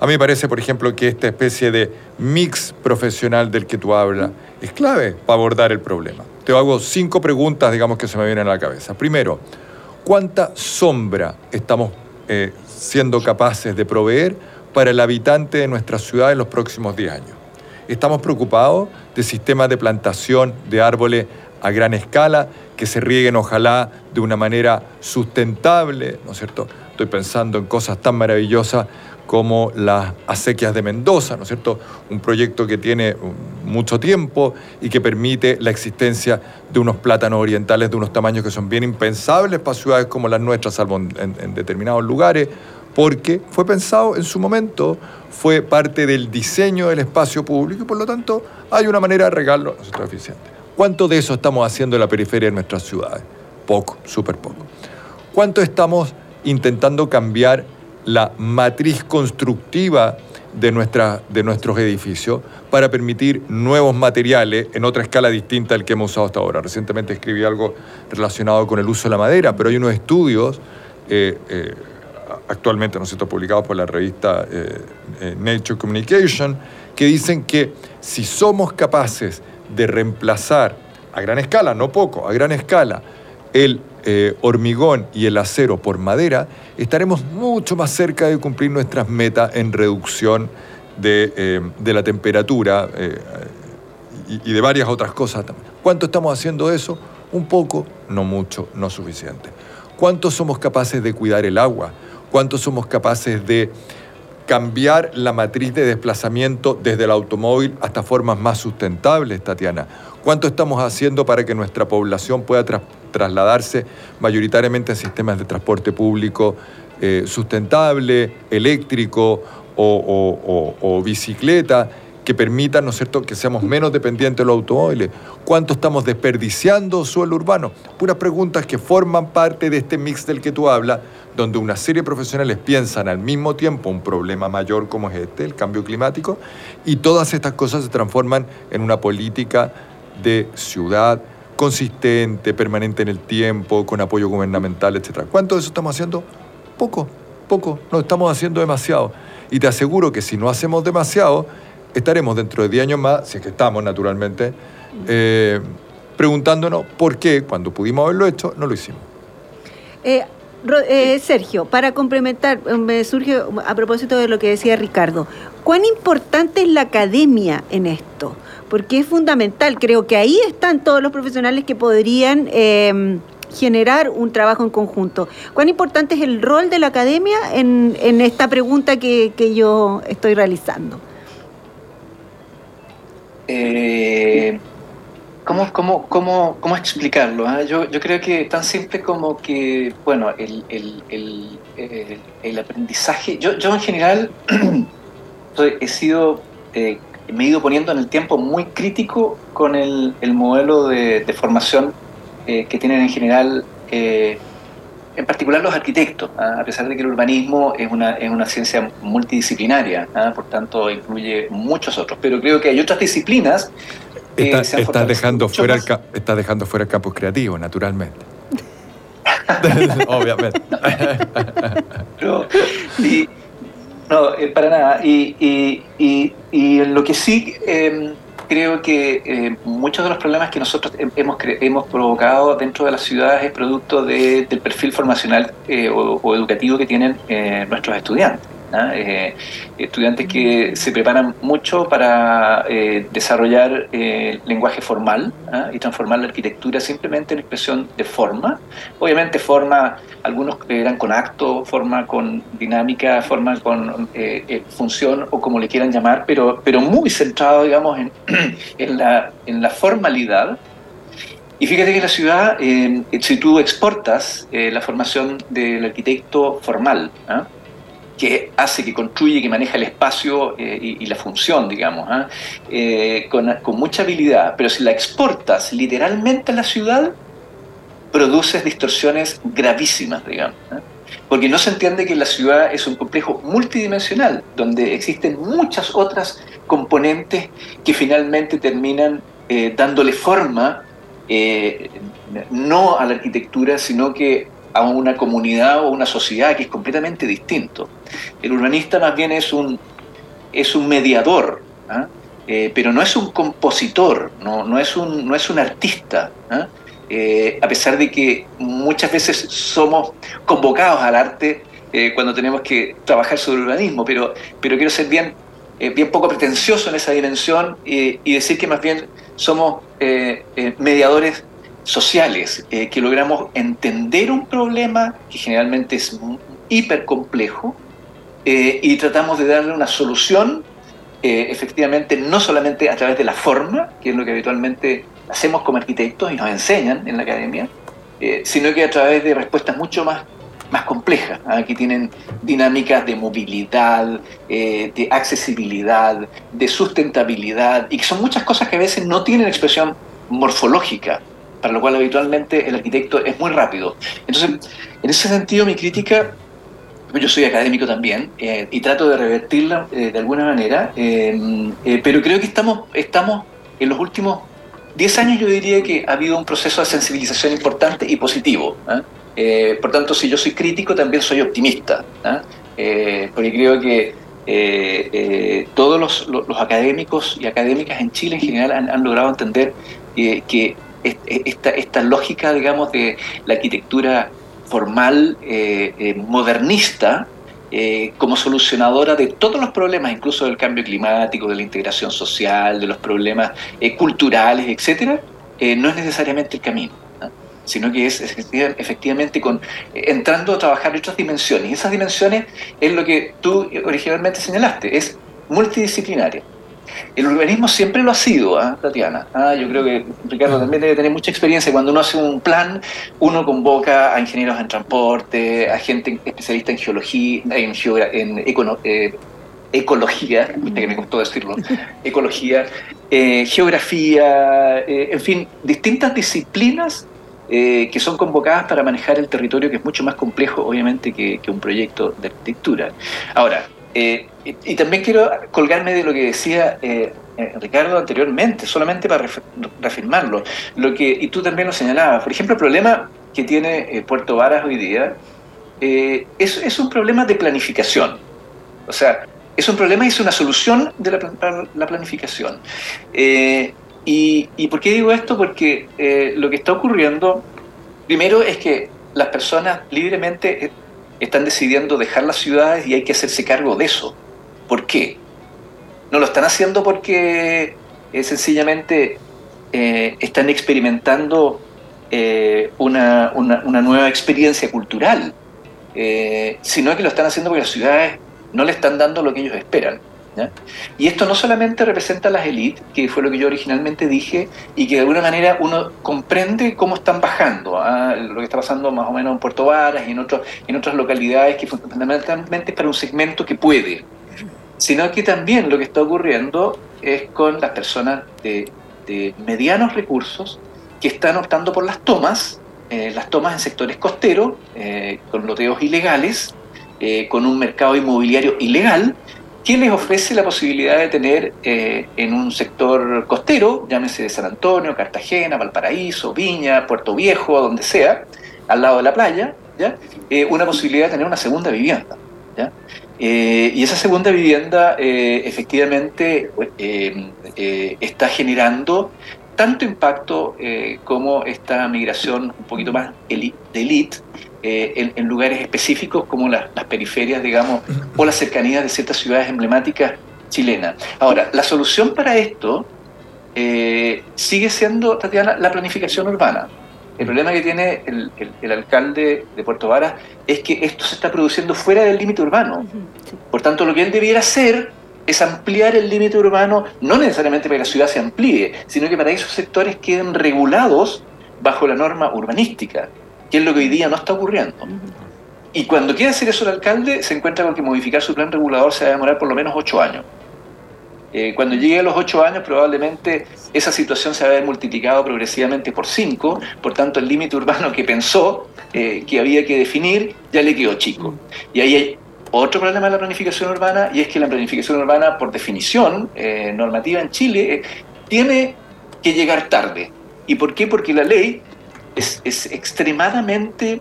A mí me parece, por ejemplo, que esta especie de mix profesional del que tú hablas es clave para abordar el problema. Te hago cinco preguntas, digamos, que se me vienen a la cabeza. Primero, ¿cuánta sombra estamos eh, siendo capaces de proveer para el habitante de nuestra ciudad en los próximos 10 años? Estamos preocupados de sistemas de plantación de árboles a gran escala que se rieguen ojalá de una manera sustentable, ¿no es cierto? Estoy pensando en cosas tan maravillosas como las acequias de Mendoza, ¿no es cierto? Un proyecto que tiene mucho tiempo y que permite la existencia de unos plátanos orientales de unos tamaños que son bien impensables para ciudades como las nuestras, salvo en, determinados lugares, porque fue pensado en su momento, fue parte del diseño del espacio público y por lo tanto hay una manera de regarlo a eficiente. ¿Cuánto de eso estamos haciendo en la periferia de nuestras ciudades? Poco, súper poco. ¿Cuánto estamos intentando cambiar la matriz constructiva de, de nuestros edificios para permitir nuevos materiales en otra escala distinta al que hemos usado hasta ahora. Recientemente escribí algo relacionado con el uso de la madera, pero hay unos estudios eh, eh, actualmente, ¿no publicados por la revista eh, Nature Communication, que dicen que si somos capaces de reemplazar a gran escala, no poco, a gran escala, el eh, hormigón y el acero por madera, estaremos mucho más cerca de cumplir nuestras metas en reducción de, eh, la temperatura eh, y, de varias otras cosas también. ¿Cuánto estamos haciendo eso? Un poco, no mucho, no suficiente. ¿Cuánto somos capaces de cuidar el agua? ¿Cuánto somos capaces de cambiar la matriz de desplazamiento desde el automóvil hasta formas más sustentables, Tatiana? ¿Cuánto estamos haciendo para que nuestra población pueda trasladarse mayoritariamente a sistemas de transporte público eh, sustentable, eléctrico o, bicicleta? que permitan, ¿no es cierto?, que seamos menos dependientes de los automóviles. ¿Cuánto estamos desperdiciando suelo urbano? Puras preguntas que forman parte de este mix del que tú hablas, donde una serie de profesionales piensan al mismo tiempo un problema mayor como es este, el cambio climático, y todas estas cosas se transforman en una política de ciudad consistente, permanente en el tiempo, con apoyo gubernamental, etc. ¿Cuánto de eso estamos haciendo? Poco, poco, no estamos haciendo demasiado. Y te aseguro que si no hacemos demasiado, estaremos dentro de 10 años más, si es que estamos naturalmente, eh, preguntándonos por qué, cuando pudimos haberlo hecho, no lo hicimos. Eh, eh, Sergio, para complementar, me surge a propósito de lo que decía Ricardo, ¿cuán importante es la academia en esto? Porque es fundamental, creo que ahí están todos los profesionales que podrían em, generar un trabajo en conjunto. ¿Cuán importante es el rol de la academia en, esta pregunta que, yo estoy realizando? Eh, ¿Cómo, cómo, cómo, cómo explicarlo? Ah? Yo, yo, creo que tan simple como que, bueno, el, el, el, eh, el aprendizaje, yo, yo en general he sido, eh, me he ido poniendo en el tiempo muy crítico con el, modelo de, formación eh, que tienen en general, en particular los arquitectos, ah, a pesar de que el urbanismo es una, es una ciencia multidisciplinaria, ah, por tanto incluye muchos otros, pero creo que hay otras disciplinas Está, dejando fuera el, dejando fuera el campus creativo, naturalmente. Obviamente. no, eh, para nada. Y, y, lo que sí em, creo que eh, muchos de los problemas que nosotros hemos, hemos provocado dentro de las ciudades es producto del perfil formacional eh, o, educativo que tienen nuestros estudiantes. ¿Ah? Eh, estudiantes que se preparan mucho para eh, desarrollar eh, lenguaje formal ¿ah? y transformar la arquitectura simplemente en expresión de forma. Obviamente forma, algunos eran con acto, forma con dinámica, forma con función o como le quieran llamar, pero, pero muy centrado, digamos, en, en, la, formalidad. Y fíjate que la ciudad, si tú exportas la formación del arquitecto formal, ¿ah? Que hace, que construye, que maneja el espacio eh, y, la función, digamos, ¿ah? eh, con, mucha habilidad, pero si la exportas literalmente a la ciudad, produces distorsiones gravísimas, digamos. ¿ah? Porque no se entiende que la ciudad es un complejo multidimensional, donde existen muchas otras componentes que finalmente terminan eh, dándole forma no a la arquitectura, sino que a una comunidad o una sociedad que es completamente distinto. El urbanista más bien es un, es un mediador, ¿ah? eh, pero no es un compositor, no, no, es, un, no es un artista. ¿ah? Eh, a pesar de que muchas veces somos convocados al arte eh, cuando tenemos que trabajar sobre urbanismo, pero, pero quiero ser bien, bien poco pretencioso en esa dimensión y decir que más bien somos mediadores sociales, eh, que logramos entender un problema que generalmente es hiper complejo eh, y tratamos de darle una solución eh, efectivamente no solamente a través de la forma, que es lo que habitualmente hacemos como arquitectos y nos enseñan en la academia, sino que a través de respuestas mucho más, más complejas, que tienen dinámicas de movilidad, eh, de accesibilidad, de sustentabilidad, y que son muchas cosas que a veces no tienen expresión morfológica, para lo cual habitualmente el arquitecto es muy rápido. Entonces, en ese sentido, mi crítica, yo soy académico también, eh, y trato de revertirla eh, de alguna manera, pero creo que estamos, estamos en los últimos 10 años yo diría que ha habido un proceso de sensibilización importante y positivo. ¿ah? Eh, por tanto, si yo soy crítico, también soy optimista, ¿ah? eh, porque creo que eh, todos los, académicos y académicas en Chile en general han, logrado entender que esta, esta, lógica, digamos, de la arquitectura formal, modernista, como solucionadora de todos los problemas, incluso del cambio climático, de la integración social, de los problemas culturales, etcétera, no es necesariamente el camino sino que es efectivamente con, entrando a trabajar otras dimensiones. Y esas dimensiones es lo que tú originalmente señalaste, es multidisciplinaria. El urbanismo siempre lo ha sido, ¿ah, Tatiana. Ah, yo creo que Ricardo también debe tener mucha experiencia. Cuando uno hace un plan, uno convoca a ingenieros en transporte, a gente especialista en geología, en, en eh, ecología, que me costó decirlo, ecología, eh, geografía, eh, en fin, distintas disciplinas eh, que son convocadas para manejar el territorio, que es mucho más complejo, obviamente, que, un proyecto de arquitectura. Ahora, eh, y, también quiero colgarme de lo que decía eh, Ricardo anteriormente, solamente para reafirmarlo, lo que, y tú también lo señalabas, por ejemplo, el problema que tiene Puerto Varas hoy día es, un problema de planificación. O sea, es un problema y es una solución de la, la planificación. Y, por qué digo esto? Porque eh, lo que está ocurriendo, primero es que las personas libremente eh, están decidiendo dejar las ciudades y hay que hacerse cargo de eso. ¿Por qué? No lo están haciendo porque eh, sencillamente están experimentando una, una, nueva experiencia cultural, sino que lo están haciendo porque las ciudades no le están dando lo que ellos esperan. Y esto no solamente representa a las élites, que fue lo que yo originalmente dije, y que de alguna manera uno comprende cómo están bajando, ¿ah? lo que está pasando más o menos en Puerto Varas y en, otras localidades que fundamentalmente es para un segmento que puede, sino que también lo que está ocurriendo es con las personas de, medianos recursos que están optando por las tomas, eh, las tomas en sectores costeros, eh, con loteos ilegales, eh, con un mercado inmobiliario ilegal, ¿Qué les ofrece la posibilidad de tener eh, en un sector costero, llámese San Antonio, Cartagena, Valparaíso, Viña, Puerto Viejo, donde sea, al lado de la playa, ¿ya? Eh, una posibilidad de tener una segunda vivienda. Eh, y esa segunda vivienda efectivamente está generando tanto impacto como esta migración un poquito más de elite eh, en, lugares específicos como las, periferias, digamos, o las cercanías de ciertas ciudades emblemáticas chilenas. Ahora, la solución para esto eh, sigue siendo, Tatiana, la planificación urbana. El problema que tiene el, alcalde de Puerto Varas es que esto se está produciendo fuera del límite urbano. Por tanto, lo que él debiera hacer es ampliar el límite urbano, no necesariamente para que la ciudad se amplíe, sino que para que esos sectores queden regulados bajo la norma urbanística que es lo que hoy día no está ocurriendo. Y cuando quiere hacer eso el alcalde, se encuentra con que modificar su plan regulador se va a demorar por lo menos ocho años. Eh, cuando llegue a los ocho años, probablemente esa situación se va a haber multiplicado progresivamente por cinco, por tanto el límite urbano que pensó eh, que había que definir ya le quedó chico. Y ahí hay otro problema de la planificación urbana, y es que la planificación urbana, por definición eh, normativa en Chile, tiene que llegar tarde. ¿Y por qué? Porque la ley es, extremadamente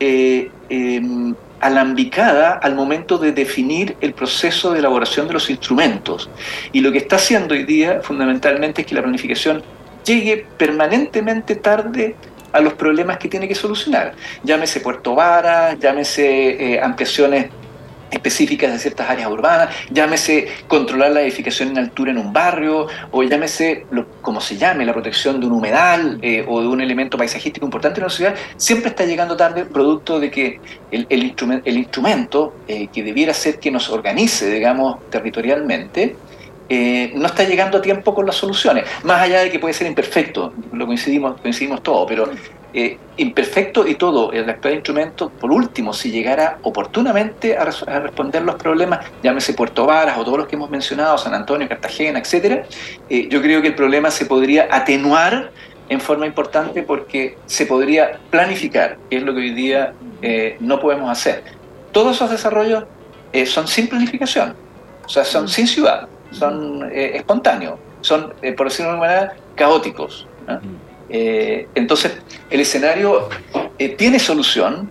eh, em, alambicada al momento de definir el proceso de elaboración de los instrumentos. Y lo que está haciendo hoy día fundamentalmente es que la planificación llegue permanentemente tarde a los problemas que tiene que solucionar. Llámese Puerto Vara, llámese eh, ampliaciones específicas de ciertas áreas urbanas, llámese controlar la edificación en altura en un barrio, o llámese, lo, como se llame, la protección de un humedal eh, o de un elemento paisajístico importante en una ciudad, siempre está llegando tarde producto de que el, el, instrumento eh, que debiera ser que nos organice, digamos, territorialmente, eh, no está llegando a tiempo con las soluciones, más allá de que puede ser imperfecto, lo coincidimos, coincidimos todo, pero eh, imperfecto y todo, el actual instrumento, por último, si llegara oportunamente a, responder los problemas, llámese Puerto Varas o todos los que hemos mencionado, San Antonio, Cartagena, etcétera, eh, yo creo que el problema se podría atenuar en forma importante porque se podría planificar, que es lo que hoy día no podemos hacer. Todos esos desarrollos son sin planificación, o sea, son sin ciudad son eh, espontáneos, son, eh, por decirlo de alguna manera, caóticos. Eh, entonces, el escenario tiene solución.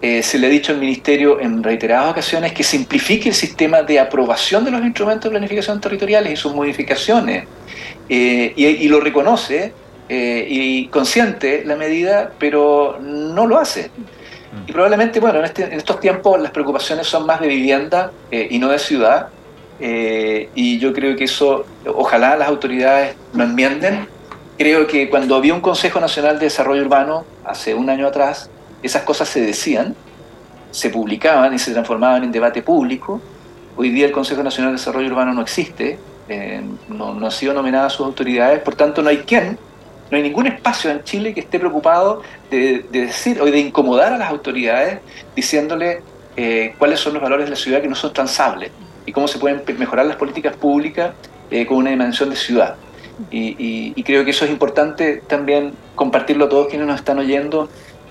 se le ha dicho al Ministerio en reiteradas ocasiones que simplifique el sistema de aprobación de los instrumentos de planificación territoriales y sus modificaciones. Y, lo reconoce y consiente la medida, pero no lo hace. Y probablemente, bueno, en, este, en, estos tiempos las preocupaciones son más de vivienda y no de ciudad, eh, y yo creo que eso, ojalá las autoridades lo enmienden. Creo que cuando había un Consejo Nacional de Desarrollo Urbano, hace un año atrás, esas cosas se decían, se publicaban y se transformaban en debate público. Hoy día el Consejo Nacional de Desarrollo Urbano no existe, eh, no, no, ha sido nominada a sus autoridades, por tanto no hay quien, no hay ningún espacio en Chile que esté preocupado de, decir o de incomodar a las autoridades diciéndole eh, cuáles son los valores de la ciudad que no son transables y cómo se pueden mejorar las políticas públicas eh, con una dimensión de ciudad. Y, creo que eso es importante también compartirlo a todos quienes nos están oyendo,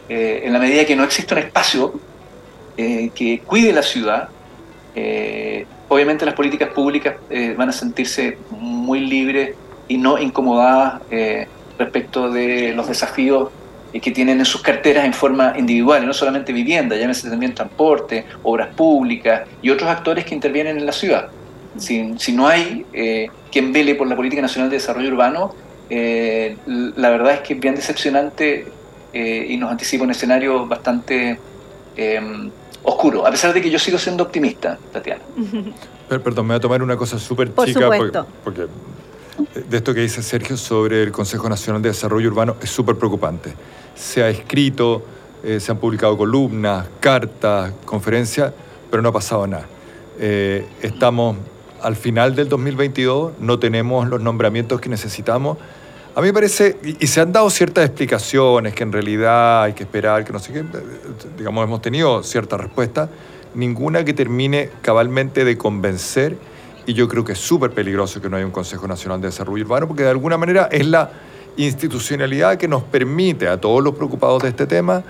eh, en la medida que no existe un espacio eh, que cuide la ciudad, obviamente las políticas públicas van a sentirse muy libres y no incomodadas respecto de los desafíos que tienen en sus carteras en forma individual, no solamente vivienda, llámese también transporte, obras públicas y otros actores que intervienen en la ciudad. Si, si no hay eh, quien vele por la Política Nacional de Desarrollo Urbano, eh, la verdad es que es bien decepcionante eh, y nos anticipa un escenario bastante oscuro, a pesar de que yo sigo siendo optimista, Tatiana. Perdón, me voy a tomar una cosa súper chica porque, porque de esto que dice Sergio sobre el Consejo Nacional de Desarrollo Urbano es súper preocupante se ha escrito, eh, se han publicado columnas, cartas, conferencias, pero no ha pasado nada. Eh, estamos al final del 2022, no tenemos los nombramientos que necesitamos. A mí me parece, y, se han dado ciertas explicaciones, que en realidad hay que esperar, que no sé qué, digamos, hemos tenido ciertas respuestas, ninguna que termine cabalmente de convencer, y yo creo que es súper peligroso que no haya un Consejo Nacional de Desarrollo Urbano, porque de alguna manera es la institucionalidad que nos permite a todos los preocupados de este tema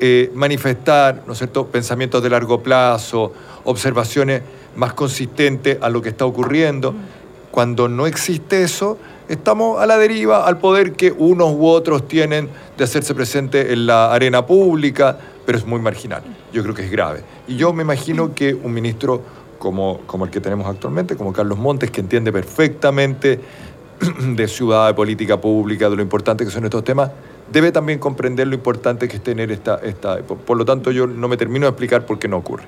eh, manifestar ¿no es cierto? pensamientos de largo plazo, observaciones más consistentes a lo que está ocurriendo. Cuando no existe eso, estamos a la deriva al poder que unos u otros tienen de hacerse presente en la arena pública, pero es muy marginal. Yo creo que es grave. Y yo me imagino que un ministro como, como el que tenemos actualmente, como Carlos Montes, que entiende perfectamente de ciudad, de política pública, de lo importante que son estos temas, debe también comprender lo importante que es tener esta... esta por, lo tanto, yo no me termino de explicar por qué no ocurre.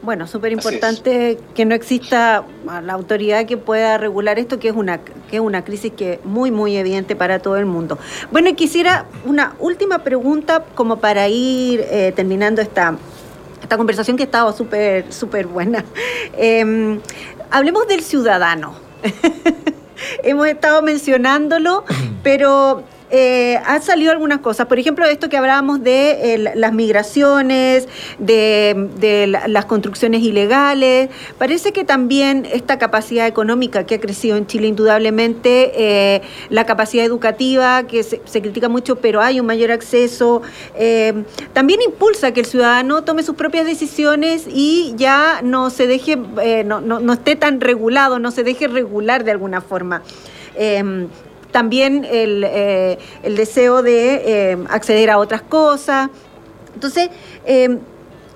Bueno, súper importante que no exista la autoridad que pueda regular esto, que es una que es una crisis que muy, muy evidente para todo el mundo. Bueno, quisiera una última pregunta como para ir eh, terminando esta, esta conversación que estaba súper, súper buena. Em, hablemos del ciudadano. hemos estado mencionándolo, pero eh, han salido algunas cosas. Por ejemplo, esto que hablábamos de las migraciones, de, las construcciones ilegales. Parece que también esta capacidad económica que ha crecido en Chile, indudablemente, eh, la capacidad educativa, que se, critica mucho, pero hay un mayor acceso, eh, también impulsa que el ciudadano tome sus propias decisiones y ya no se deje, no, no, esté tan regulado, no se deje regular de alguna forma también el, eh, el deseo de eh, acceder a otras cosas. Entonces, eh,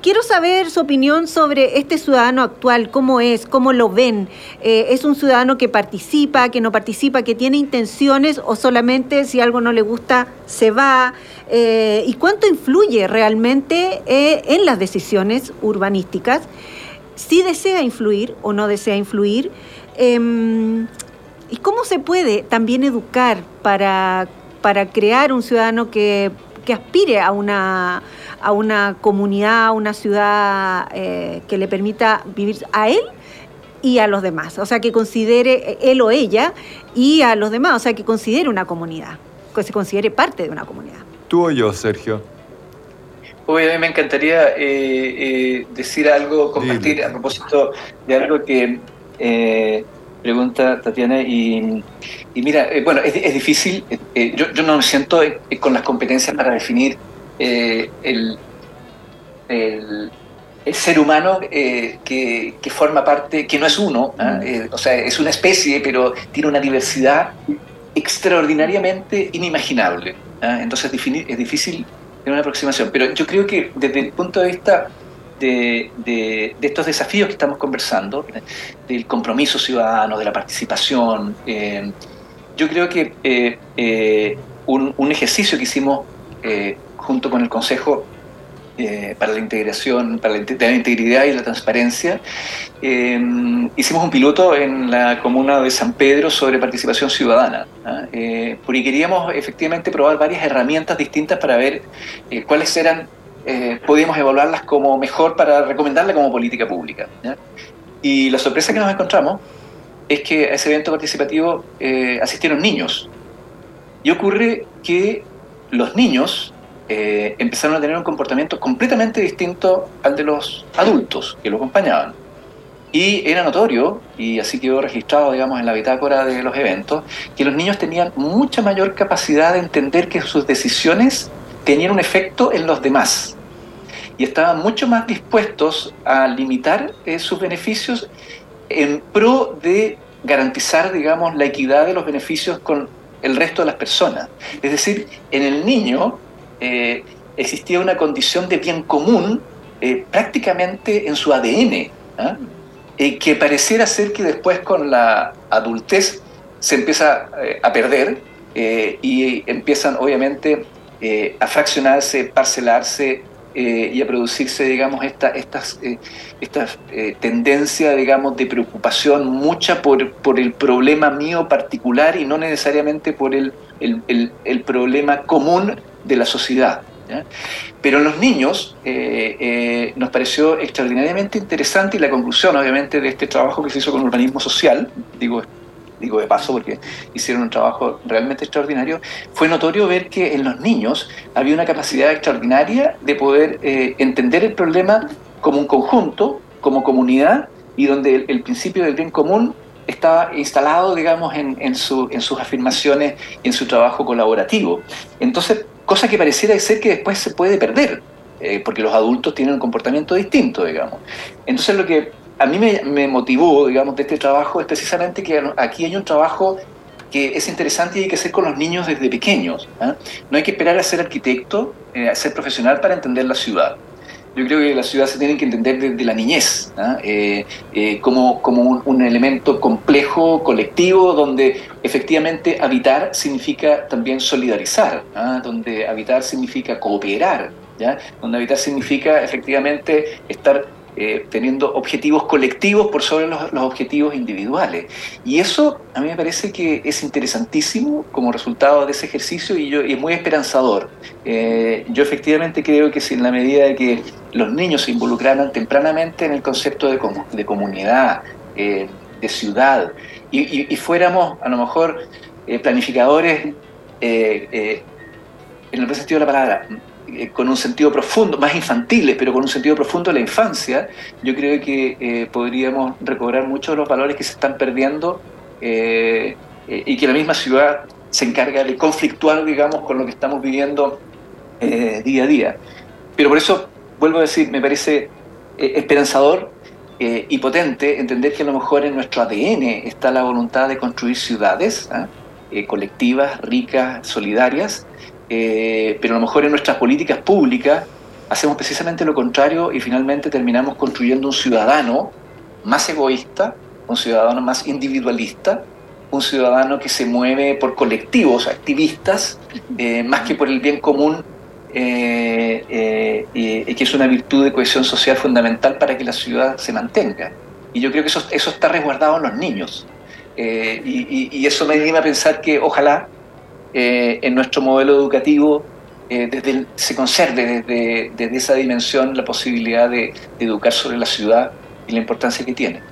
quiero saber su opinión sobre este ciudadano actual, cómo es, cómo lo ven. ¿Es un ciudadano que participa, que no participa, que tiene intenciones o solamente si algo no le gusta se va? ¿Y cuánto influye realmente en las decisiones urbanísticas? Si desea influir o no desea influir. ¿Y cómo se puede también educar para, para crear un ciudadano que, aspire a una, a una comunidad, a una ciudad eh, que le permita vivir a él y a los demás, o sea, que considere él o ella y a los demás, o sea, que considere una comunidad, que se considere parte de una comunidad. ¿Tú o yo, Sergio? Hoy a mí me encantaría eh, eh, decir algo, compartir a propósito de algo que eh, pregunta Tatiana. Y, mira, bueno, es, difícil, yo, yo, no me siento con las competencias para definir el, el, ser humano que, forma parte, que no es uno, ¿ah? mm. o sea, es una especie, pero tiene una diversidad extraordinariamente inimaginable. ¿ah? Entonces es difícil en una aproximación. Pero yo creo que desde el punto de vista de, estos desafíos que estamos conversando, del compromiso ciudadano, de la participación, eh, yo creo que eh, eh, un, ejercicio que hicimos junto con el Consejo eh, para la integración, para la, integridad y la transparencia. Hicimos un piloto en la comuna de San Pedro sobre participación ciudadana, ¿ah? eh, porque queríamos efectivamente probar varias herramientas distintas para ver eh, cuáles eran, podíamos evaluarlas como mejor para recomendarla como política pública. Y la sorpresa que nos encontramos es que a ese evento participativo asistieron niños. Y ocurre que los niños eh, empezaron a tener un comportamiento completamente distinto al de los adultos que lo acompañaban. Y era notorio, y así quedó registrado, digamos, en la bitácora de los eventos, que los niños tenían mucha mayor capacidad de entender que sus decisiones tenían un efecto en los demás. Y estaban mucho más dispuestos a limitar eh, sus beneficios en pro de garantizar, digamos, la equidad de los beneficios con el resto de las personas. Es decir, en el niño eh, existía una condición de bien común eh, prácticamente en su ADN, ¿ah? que pareciera ser que después con la adultez se empieza a perder y empiezan obviamente a fraccionarse, parcelarse y a producirse, digamos, esta, estas, esta tendencia, digamos, de preocupación mucha por, por, el problema mío particular y no necesariamente por el, el, el problema común de la sociedad. Pero en los niños eh, eh, nos pareció extraordinariamente interesante y la conclusión, obviamente, de este trabajo que se hizo con urbanismo social, digo, digo de paso porque hicieron un trabajo realmente extraordinario, fue notorio ver que en los niños había una capacidad extraordinaria de poder eh, entender el problema como un conjunto, como comunidad, y donde el, principio del bien común estaba instalado, digamos, en, en, su, en sus afirmaciones en su trabajo colaborativo. Entonces, cosa que pareciera ser que después se puede perder, eh, porque los adultos tienen un comportamiento distinto, digamos. Entonces lo que a mí me, motivó, digamos, de este trabajo es precisamente que aquí hay un trabajo que es interesante y hay que hacer con los niños desde pequeños. ¿ah? No hay que esperar a ser arquitecto, eh, a ser profesional para entender la ciudad. Yo creo que la ciudad se tiene que entender desde la niñez, ¿ah? eh, como, como un, elemento complejo, colectivo, donde efectivamente habitar significa también solidarizar, ¿ah? donde habitar significa cooperar, donde habitar significa efectivamente estar eh, teniendo objetivos colectivos por sobre los, objetivos individuales. Y eso a mí me parece que es interesantísimo como resultado de ese ejercicio y, yo, es muy esperanzador. Eh, yo efectivamente creo que si en la medida de que los niños se involucraran tempranamente en el concepto de, comunidad, eh, de ciudad, y, fuéramos a lo mejor planificadores, en el sentido de la palabra, eh, con un sentido profundo, más infantiles, pero con un sentido profundo de la infancia, yo creo que eh, podríamos recobrar muchos de los valores que se están perdiendo eh, y que la misma ciudad se encarga de conflictuar, digamos, con lo que estamos viviendo día a día. Pero por eso, vuelvo a decir, me parece esperanzador y potente entender que a lo mejor en nuestro ADN está la voluntad de construir ciudades ¿ah? colectivas, ricas, solidarias, eh, pero a lo mejor en nuestras políticas públicas hacemos precisamente lo contrario y finalmente terminamos construyendo un ciudadano más egoísta, un ciudadano más individualista, un ciudadano que se mueve por colectivos activistas eh, más que por el bien común eh, y que es una virtud de cohesión social fundamental para que la ciudad se mantenga. Y yo creo que eso, eso está resguardado en los niños. y, y, eso me anima a pensar que ojalá eh, en nuestro modelo educativo eh, desde se conserve desde, esa dimensión la posibilidad de, educar sobre la ciudad y la importancia que tiene.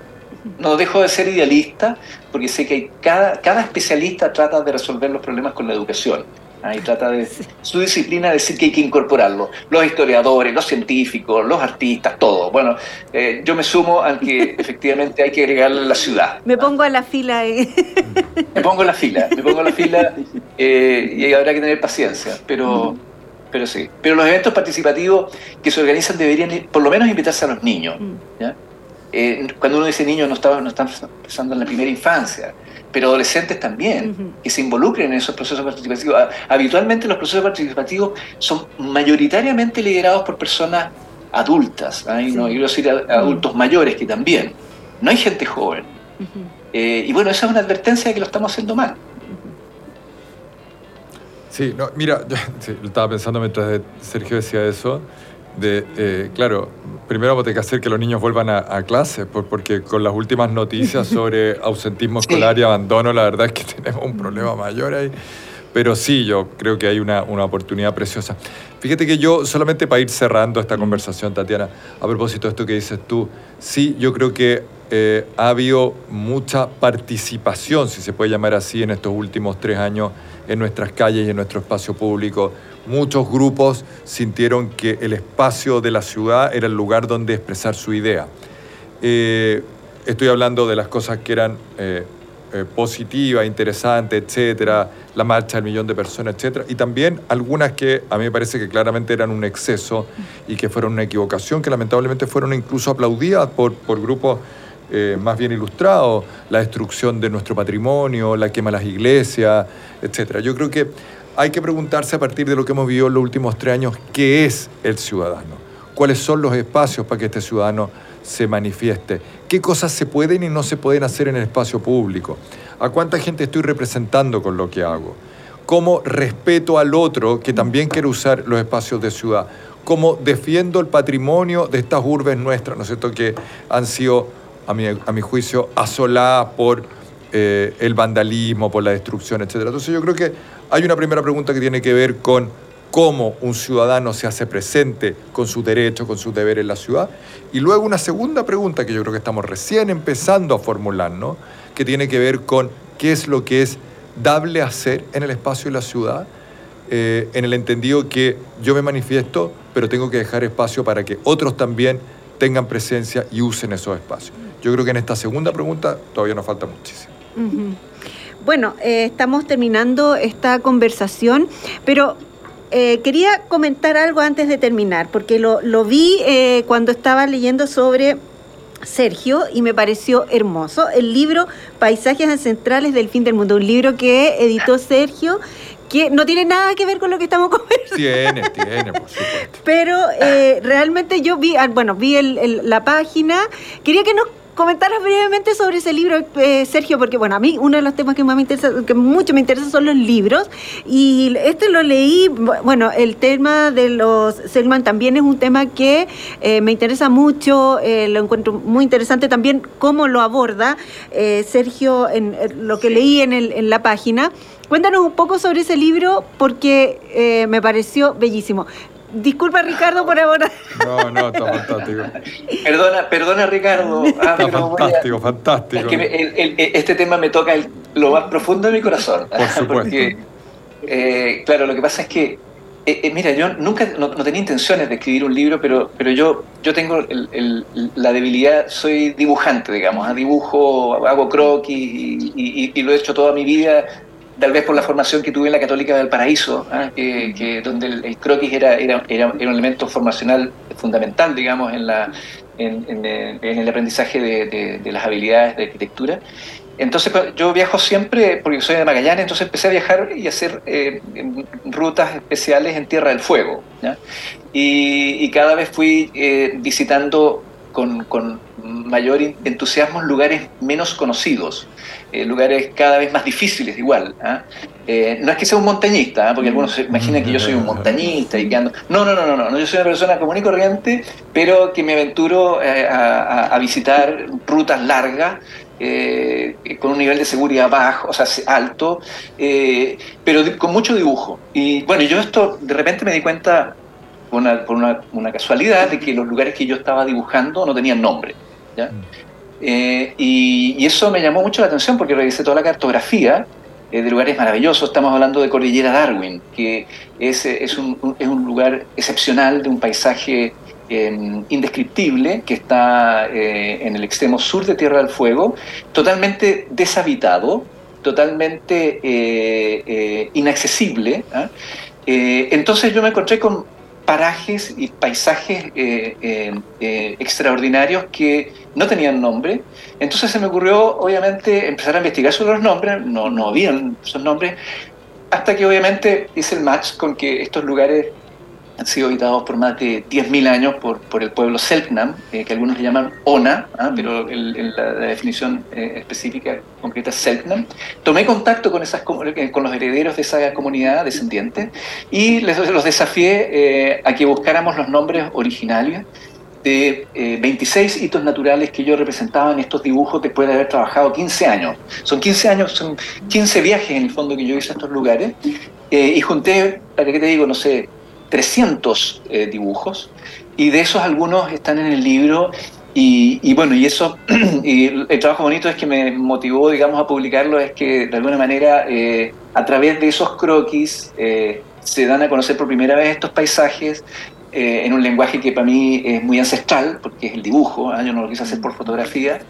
no dejo de ser idealista porque sé que cada, cada especialista trata de resolver los problemas con la educación. Ahí trata de su disciplina decir que hay que incorporarlo. Los historiadores, los científicos, los artistas, todo. Bueno, eh, yo me sumo al que efectivamente hay que agregarle la ciudad. Me pongo a la fila. ahí. Me pongo en la fila, me pongo en la fila eh, y habrá que tener paciencia, pero, pero sí. Pero los eventos participativos que se organizan deberían por lo menos invitarse a los niños. ¿ya? Eh, cuando uno dice niños no está, no están pensando en la primera infancia, pero adolescentes también, que se involucren en esos procesos participativos. Habitualmente los procesos participativos son mayoritariamente liderados por personas adultas, ¿ah? y no quiero decir adultos mayores que también. No hay gente joven. Eh, y bueno, esa es una advertencia de que lo estamos haciendo mal. Sí, no, mira, yo sí, lo estaba pensando mientras Sergio decía eso, de, eh, claro, primero vamos a tener que hacer que los niños vuelvan a, a clase, por, porque con las últimas noticias sobre ausentismo escolar y abandono, la verdad es que tenemos un problema mayor ahí. Pero sí, yo creo que hay una, una, oportunidad preciosa. Fíjate que yo, solamente para ir cerrando esta conversación, Tatiana, a propósito de esto que dices tú, sí, yo creo que eh, ha habido mucha participación, si se puede llamar así, en estos últimos tres años en nuestras calles y en nuestro espacio público. Muchos grupos sintieron que el espacio de la ciudad era el lugar donde expresar su idea. Eh, estoy hablando de las cosas que eran eh, eh, positivas, interesantes, etcétera, la marcha del millón de personas, etcétera, y también algunas que a mí me parece que claramente eran un exceso y que fueron una equivocación, que lamentablemente fueron incluso aplaudidas por, por grupos más bien ilustrados, la destrucción de nuestro patrimonio, la quema de las iglesias, etcétera. Yo creo que hay que preguntarse a partir de lo que hemos vivido en los últimos tres años, ¿qué es el ciudadano? ¿Cuáles son los espacios para que este ciudadano se manifieste? ¿Qué cosas se pueden y no se pueden hacer en el espacio público? ¿A cuánta gente estoy representando con lo que hago? ¿Cómo respeto al otro que también quiere usar los espacios de ciudad? ¿Cómo defiendo el patrimonio de estas urbes nuestras, ¿no es cierto?, que han sido a mi, a mi juicio, asolada por eh, el vandalismo, por la destrucción, etc. Entonces yo creo que hay una primera pregunta que tiene que ver con cómo un ciudadano se hace presente con sus derechos, con sus deberes en la ciudad. Y luego una segunda pregunta que yo creo que estamos recién empezando a formular, ¿no? que tiene que ver con qué es lo que es dable hacer en el espacio de la ciudad, eh, en el entendido que yo me manifiesto, pero tengo que dejar espacio para que otros también tengan presencia y usen esos espacios. Yo creo que en esta segunda pregunta todavía nos falta muchísimo. Bueno, eh, estamos terminando esta conversación, pero eh, quería comentar algo antes de terminar, porque lo, lo vi eh, cuando estaba leyendo sobre Sergio y me pareció hermoso el libro Paisajes ancestrales del fin del mundo, un libro que editó Sergio que no tiene nada que ver con lo que estamos conversando. Tiene, tiene, por supuesto. Pero eh, realmente yo vi, ah, bueno, vi el, el, la página, quería que nos comentaras brevemente sobre ese libro, eh, Sergio, porque bueno, a mí uno de los temas que más me interesa, que mucho me interesa son los libros, y este lo leí, bueno, el tema de los Selman también es un tema que eh, me interesa mucho, eh, lo encuentro muy interesante también cómo lo aborda Sergio en, en, lo que leí en, el, en la página. Cuéntanos un poco sobre ese libro porque me pareció bellísimo. Disculpa, Ricardo, por ahora. No, no, está fantástico. Perdona, perdona, Ricardo. Ah, está fantástico, a... fantástico. Es que el, el, este tema me toca el, lo más profundo de mi corazón. Por supuesto. Porque, eh, claro, lo que pasa es que, eh, eh, mira, yo nunca, no, no, tenía intenciones de escribir un libro, pero, pero yo, yo tengo el, la debilidad, soy dibujante, digamos, dibujo, hago croquis y, y, y lo he hecho toda mi vida tal vez por la formación que tuve en la Católica del Paraíso, ¿eh? que, que, donde el, el croquis era, era, era, un elemento formacional fundamental, digamos, en, la, en, en, en el aprendizaje de, de, de, las habilidades de arquitectura. Entonces yo viajo siempre, porque soy de Magallanes, entonces empecé a viajar y a hacer eh, rutas especiales en Tierra del Fuego. Y, y, cada vez fui eh, visitando con, con mayor entusiasmo lugares menos conocidos, eh, lugares cada vez más difíciles igual. ¿eh? Eh, no es que sea un montañista, ¿eh? porque algunos se imaginan que yo soy un montañista y que ando... No, no, no, no, no, yo soy una persona común y corriente, pero que me aventuro a, a, visitar rutas largas eh, con un nivel de seguridad bajo, o sea, alto, eh, pero con mucho dibujo. Y bueno, yo esto de repente me di cuenta por, una, por una, una, casualidad de que los lugares que yo estaba dibujando no tenían nombre. ¿ya? Eh, y, eso me llamó mucho la atención porque revisé toda la cartografía eh, de lugares maravillosos. Estamos hablando de Cordillera Darwin, que es, es, un, es un, lugar excepcional de un paisaje em, indescriptible que está eh, en el extremo sur de Tierra del Fuego, totalmente deshabitado, totalmente inaccesible. ¿ah? entonces yo me encontré con parajes y paisajes eh, eh, eh, extraordinarios que no tenían nombre. Entonces se me ocurrió, obviamente, empezar a investigar sobre los nombres, no, no habían esos nombres, hasta que obviamente hice el match con que estos lugares han sido habitados por más de 10.000 años por, por, el pueblo Selknam, eh, que algunos le llaman Ona, ¿ah? pero la, definición eh, específica concreta es Selknam. Tomé contacto con, esas, eh, con los herederos de esa comunidad descendiente y les, los desafié a que buscáramos los nombres originarios de 26 hitos naturales que yo representaba en estos dibujos después de haber trabajado 15 años. Son 15 años, son 15 viajes en el fondo que yo hice a estos lugares y junté, para qué te digo, no sé, 300 eh, dibujos y de esos algunos están en el libro y, bueno, y eso, y el trabajo bonito es que me motivó, digamos, a publicarlo, es que de alguna manera eh, a través de esos croquis eh, se dan a conocer por primera vez estos paisajes en un lenguaje que para mí es muy ancestral, porque es el dibujo, yo no lo quise hacer por fotografía,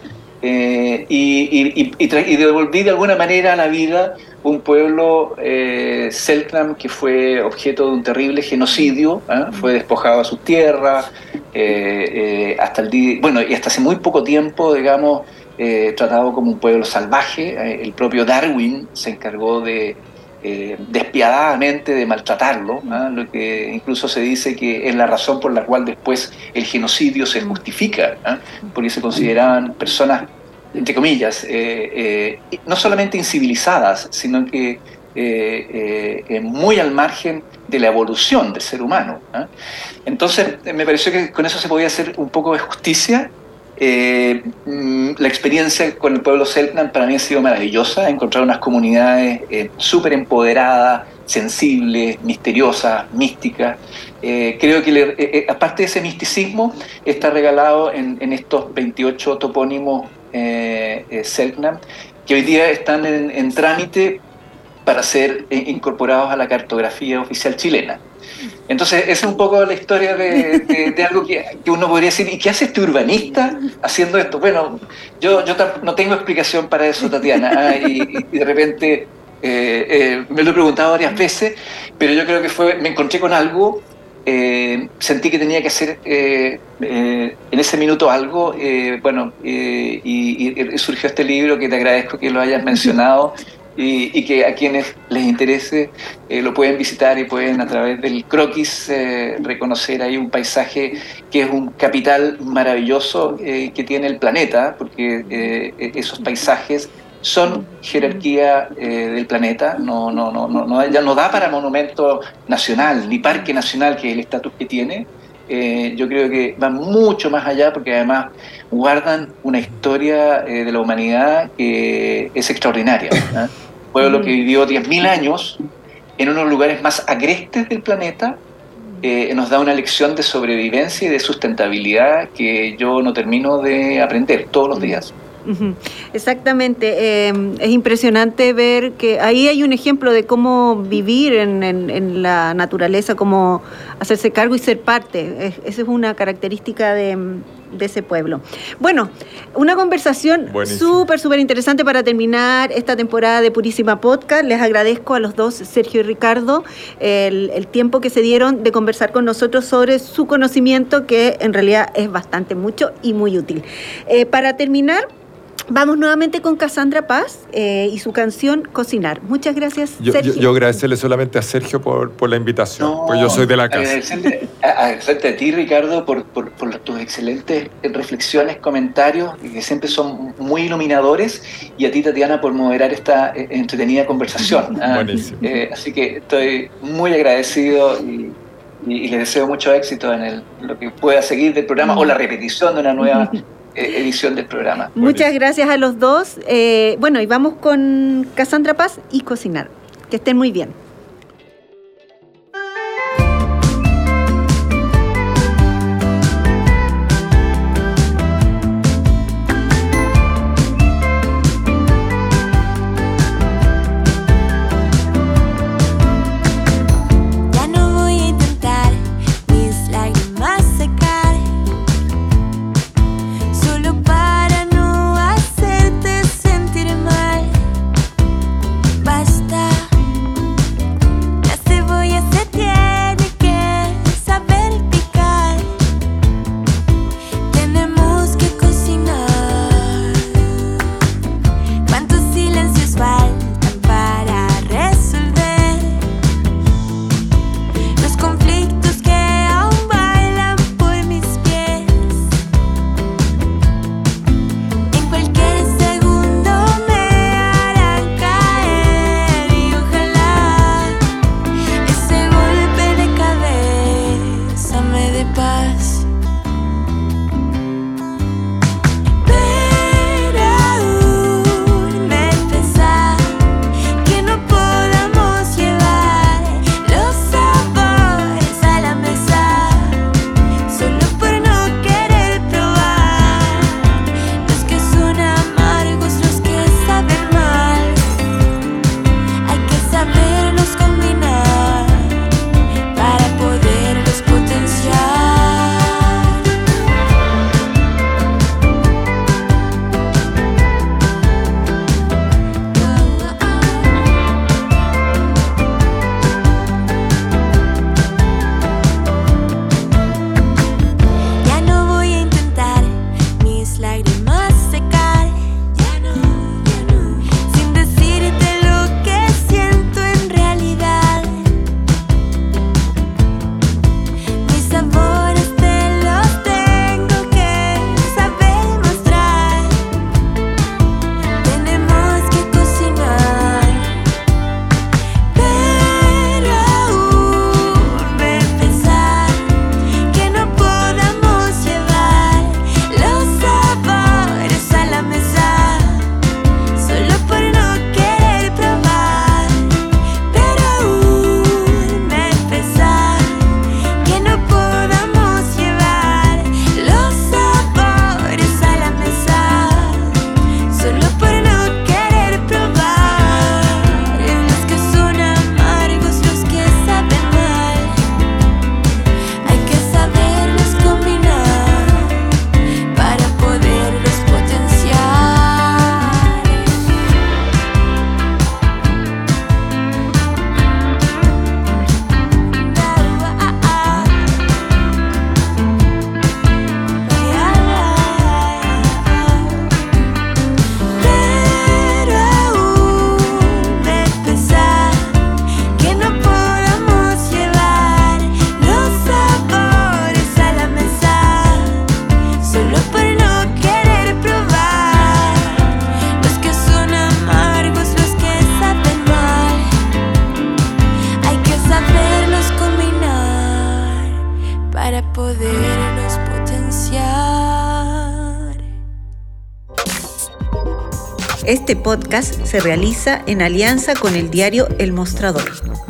y, y, y, devolví de alguna manera a la vida un pueblo eh, Selknam que fue objeto de un terrible genocidio, ¿eh? fue despojado a su tierra, eh, eh, hasta el día, bueno, y hasta hace muy poco tiempo, digamos, tratado como un pueblo salvaje. el propio Darwin se encargó de despiadadamente de maltratarlo, lo que incluso se dice que es la razón por la cual después el genocidio se justifica, porque se consideraban personas entre comillas, eh, eh, no solamente incivilizadas, sino que eh, muy al margen de la evolución del ser humano. ¿ah? Entonces, me pareció que con eso se podía hacer un poco de justicia. Mm, la experiencia con el pueblo Selknam para mí ha sido maravillosa, encontrar unas comunidades súper empoderadas, sensibles, misteriosas, místicas. creo que aparte de ese misticismo está regalado en, estos 28 topónimos eh, eh, Selknam, que hoy día están en, trámite para ser eh, incorporados a la cartografía oficial chilena. Entonces, esa es un poco la historia de, algo que, uno podría decir, ¿y qué hace este urbanista haciendo esto? Bueno, yo, yo no tengo explicación para eso, Tatiana, ah, y, de repente eh, me lo he preguntado varias veces, pero yo creo que fue, me encontré con algo eh, sentí que tenía que hacer eh, eh, en ese minuto algo, bueno, y, surgió este libro que te agradezco que lo hayas mencionado y, que a quienes les interese lo pueden visitar y pueden a través del croquis reconocer ahí un paisaje que es un capital maravilloso que tiene el planeta, porque esos paisajes son jerarquía eh, del planeta, no, no, no, no, ya no da para monumento nacional ni parque nacional, que es el estatus que tiene. Eh, yo creo que van mucho más allá porque además guardan una historia eh, de la humanidad que es extraordinaria. Un pueblo que vivió 10.000 años en unos lugares más agrestes del planeta, nos da una lección de sobrevivencia y de sustentabilidad que yo no termino de aprender todos los días. Exactamente, em, es impresionante ver que ahí hay un ejemplo de cómo vivir en, la naturaleza, cómo hacerse cargo y ser parte. esa es una característica de, ese pueblo. Bueno, una conversación súper, súper interesante para terminar esta temporada de Purísima Podcast. Les agradezco a los dos, Sergio y Ricardo, el, tiempo que se dieron de conversar con nosotros sobre su conocimiento, que en realidad es bastante mucho y muy útil. Eh, para terminar, Vamos nuevamente con Cassandra Paz eh, y su canción Cocinar. Muchas gracias, yo, Sergio. Yo, agradecerle solamente a Sergio por, por la invitación, pues yo soy de la casa. Agradecerte a, ti, Ricardo, por, por, por, tus excelentes reflexiones, comentarios, que siempre son muy iluminadores, y a ti, Tatiana, por moderar esta eh, entretenida conversación. ¿ah? Buenísimo. Eh, así que estoy muy agradecido y, y, le deseo mucho éxito en el, lo que pueda seguir del programa o la repetición de una nueva edición del programa. Muchas gracias a los dos. Eh, bueno, y vamos con Cassandra Paz y cocinar. Que estén muy bien. Este podcast se realiza en alianza con el diario El Mostrador.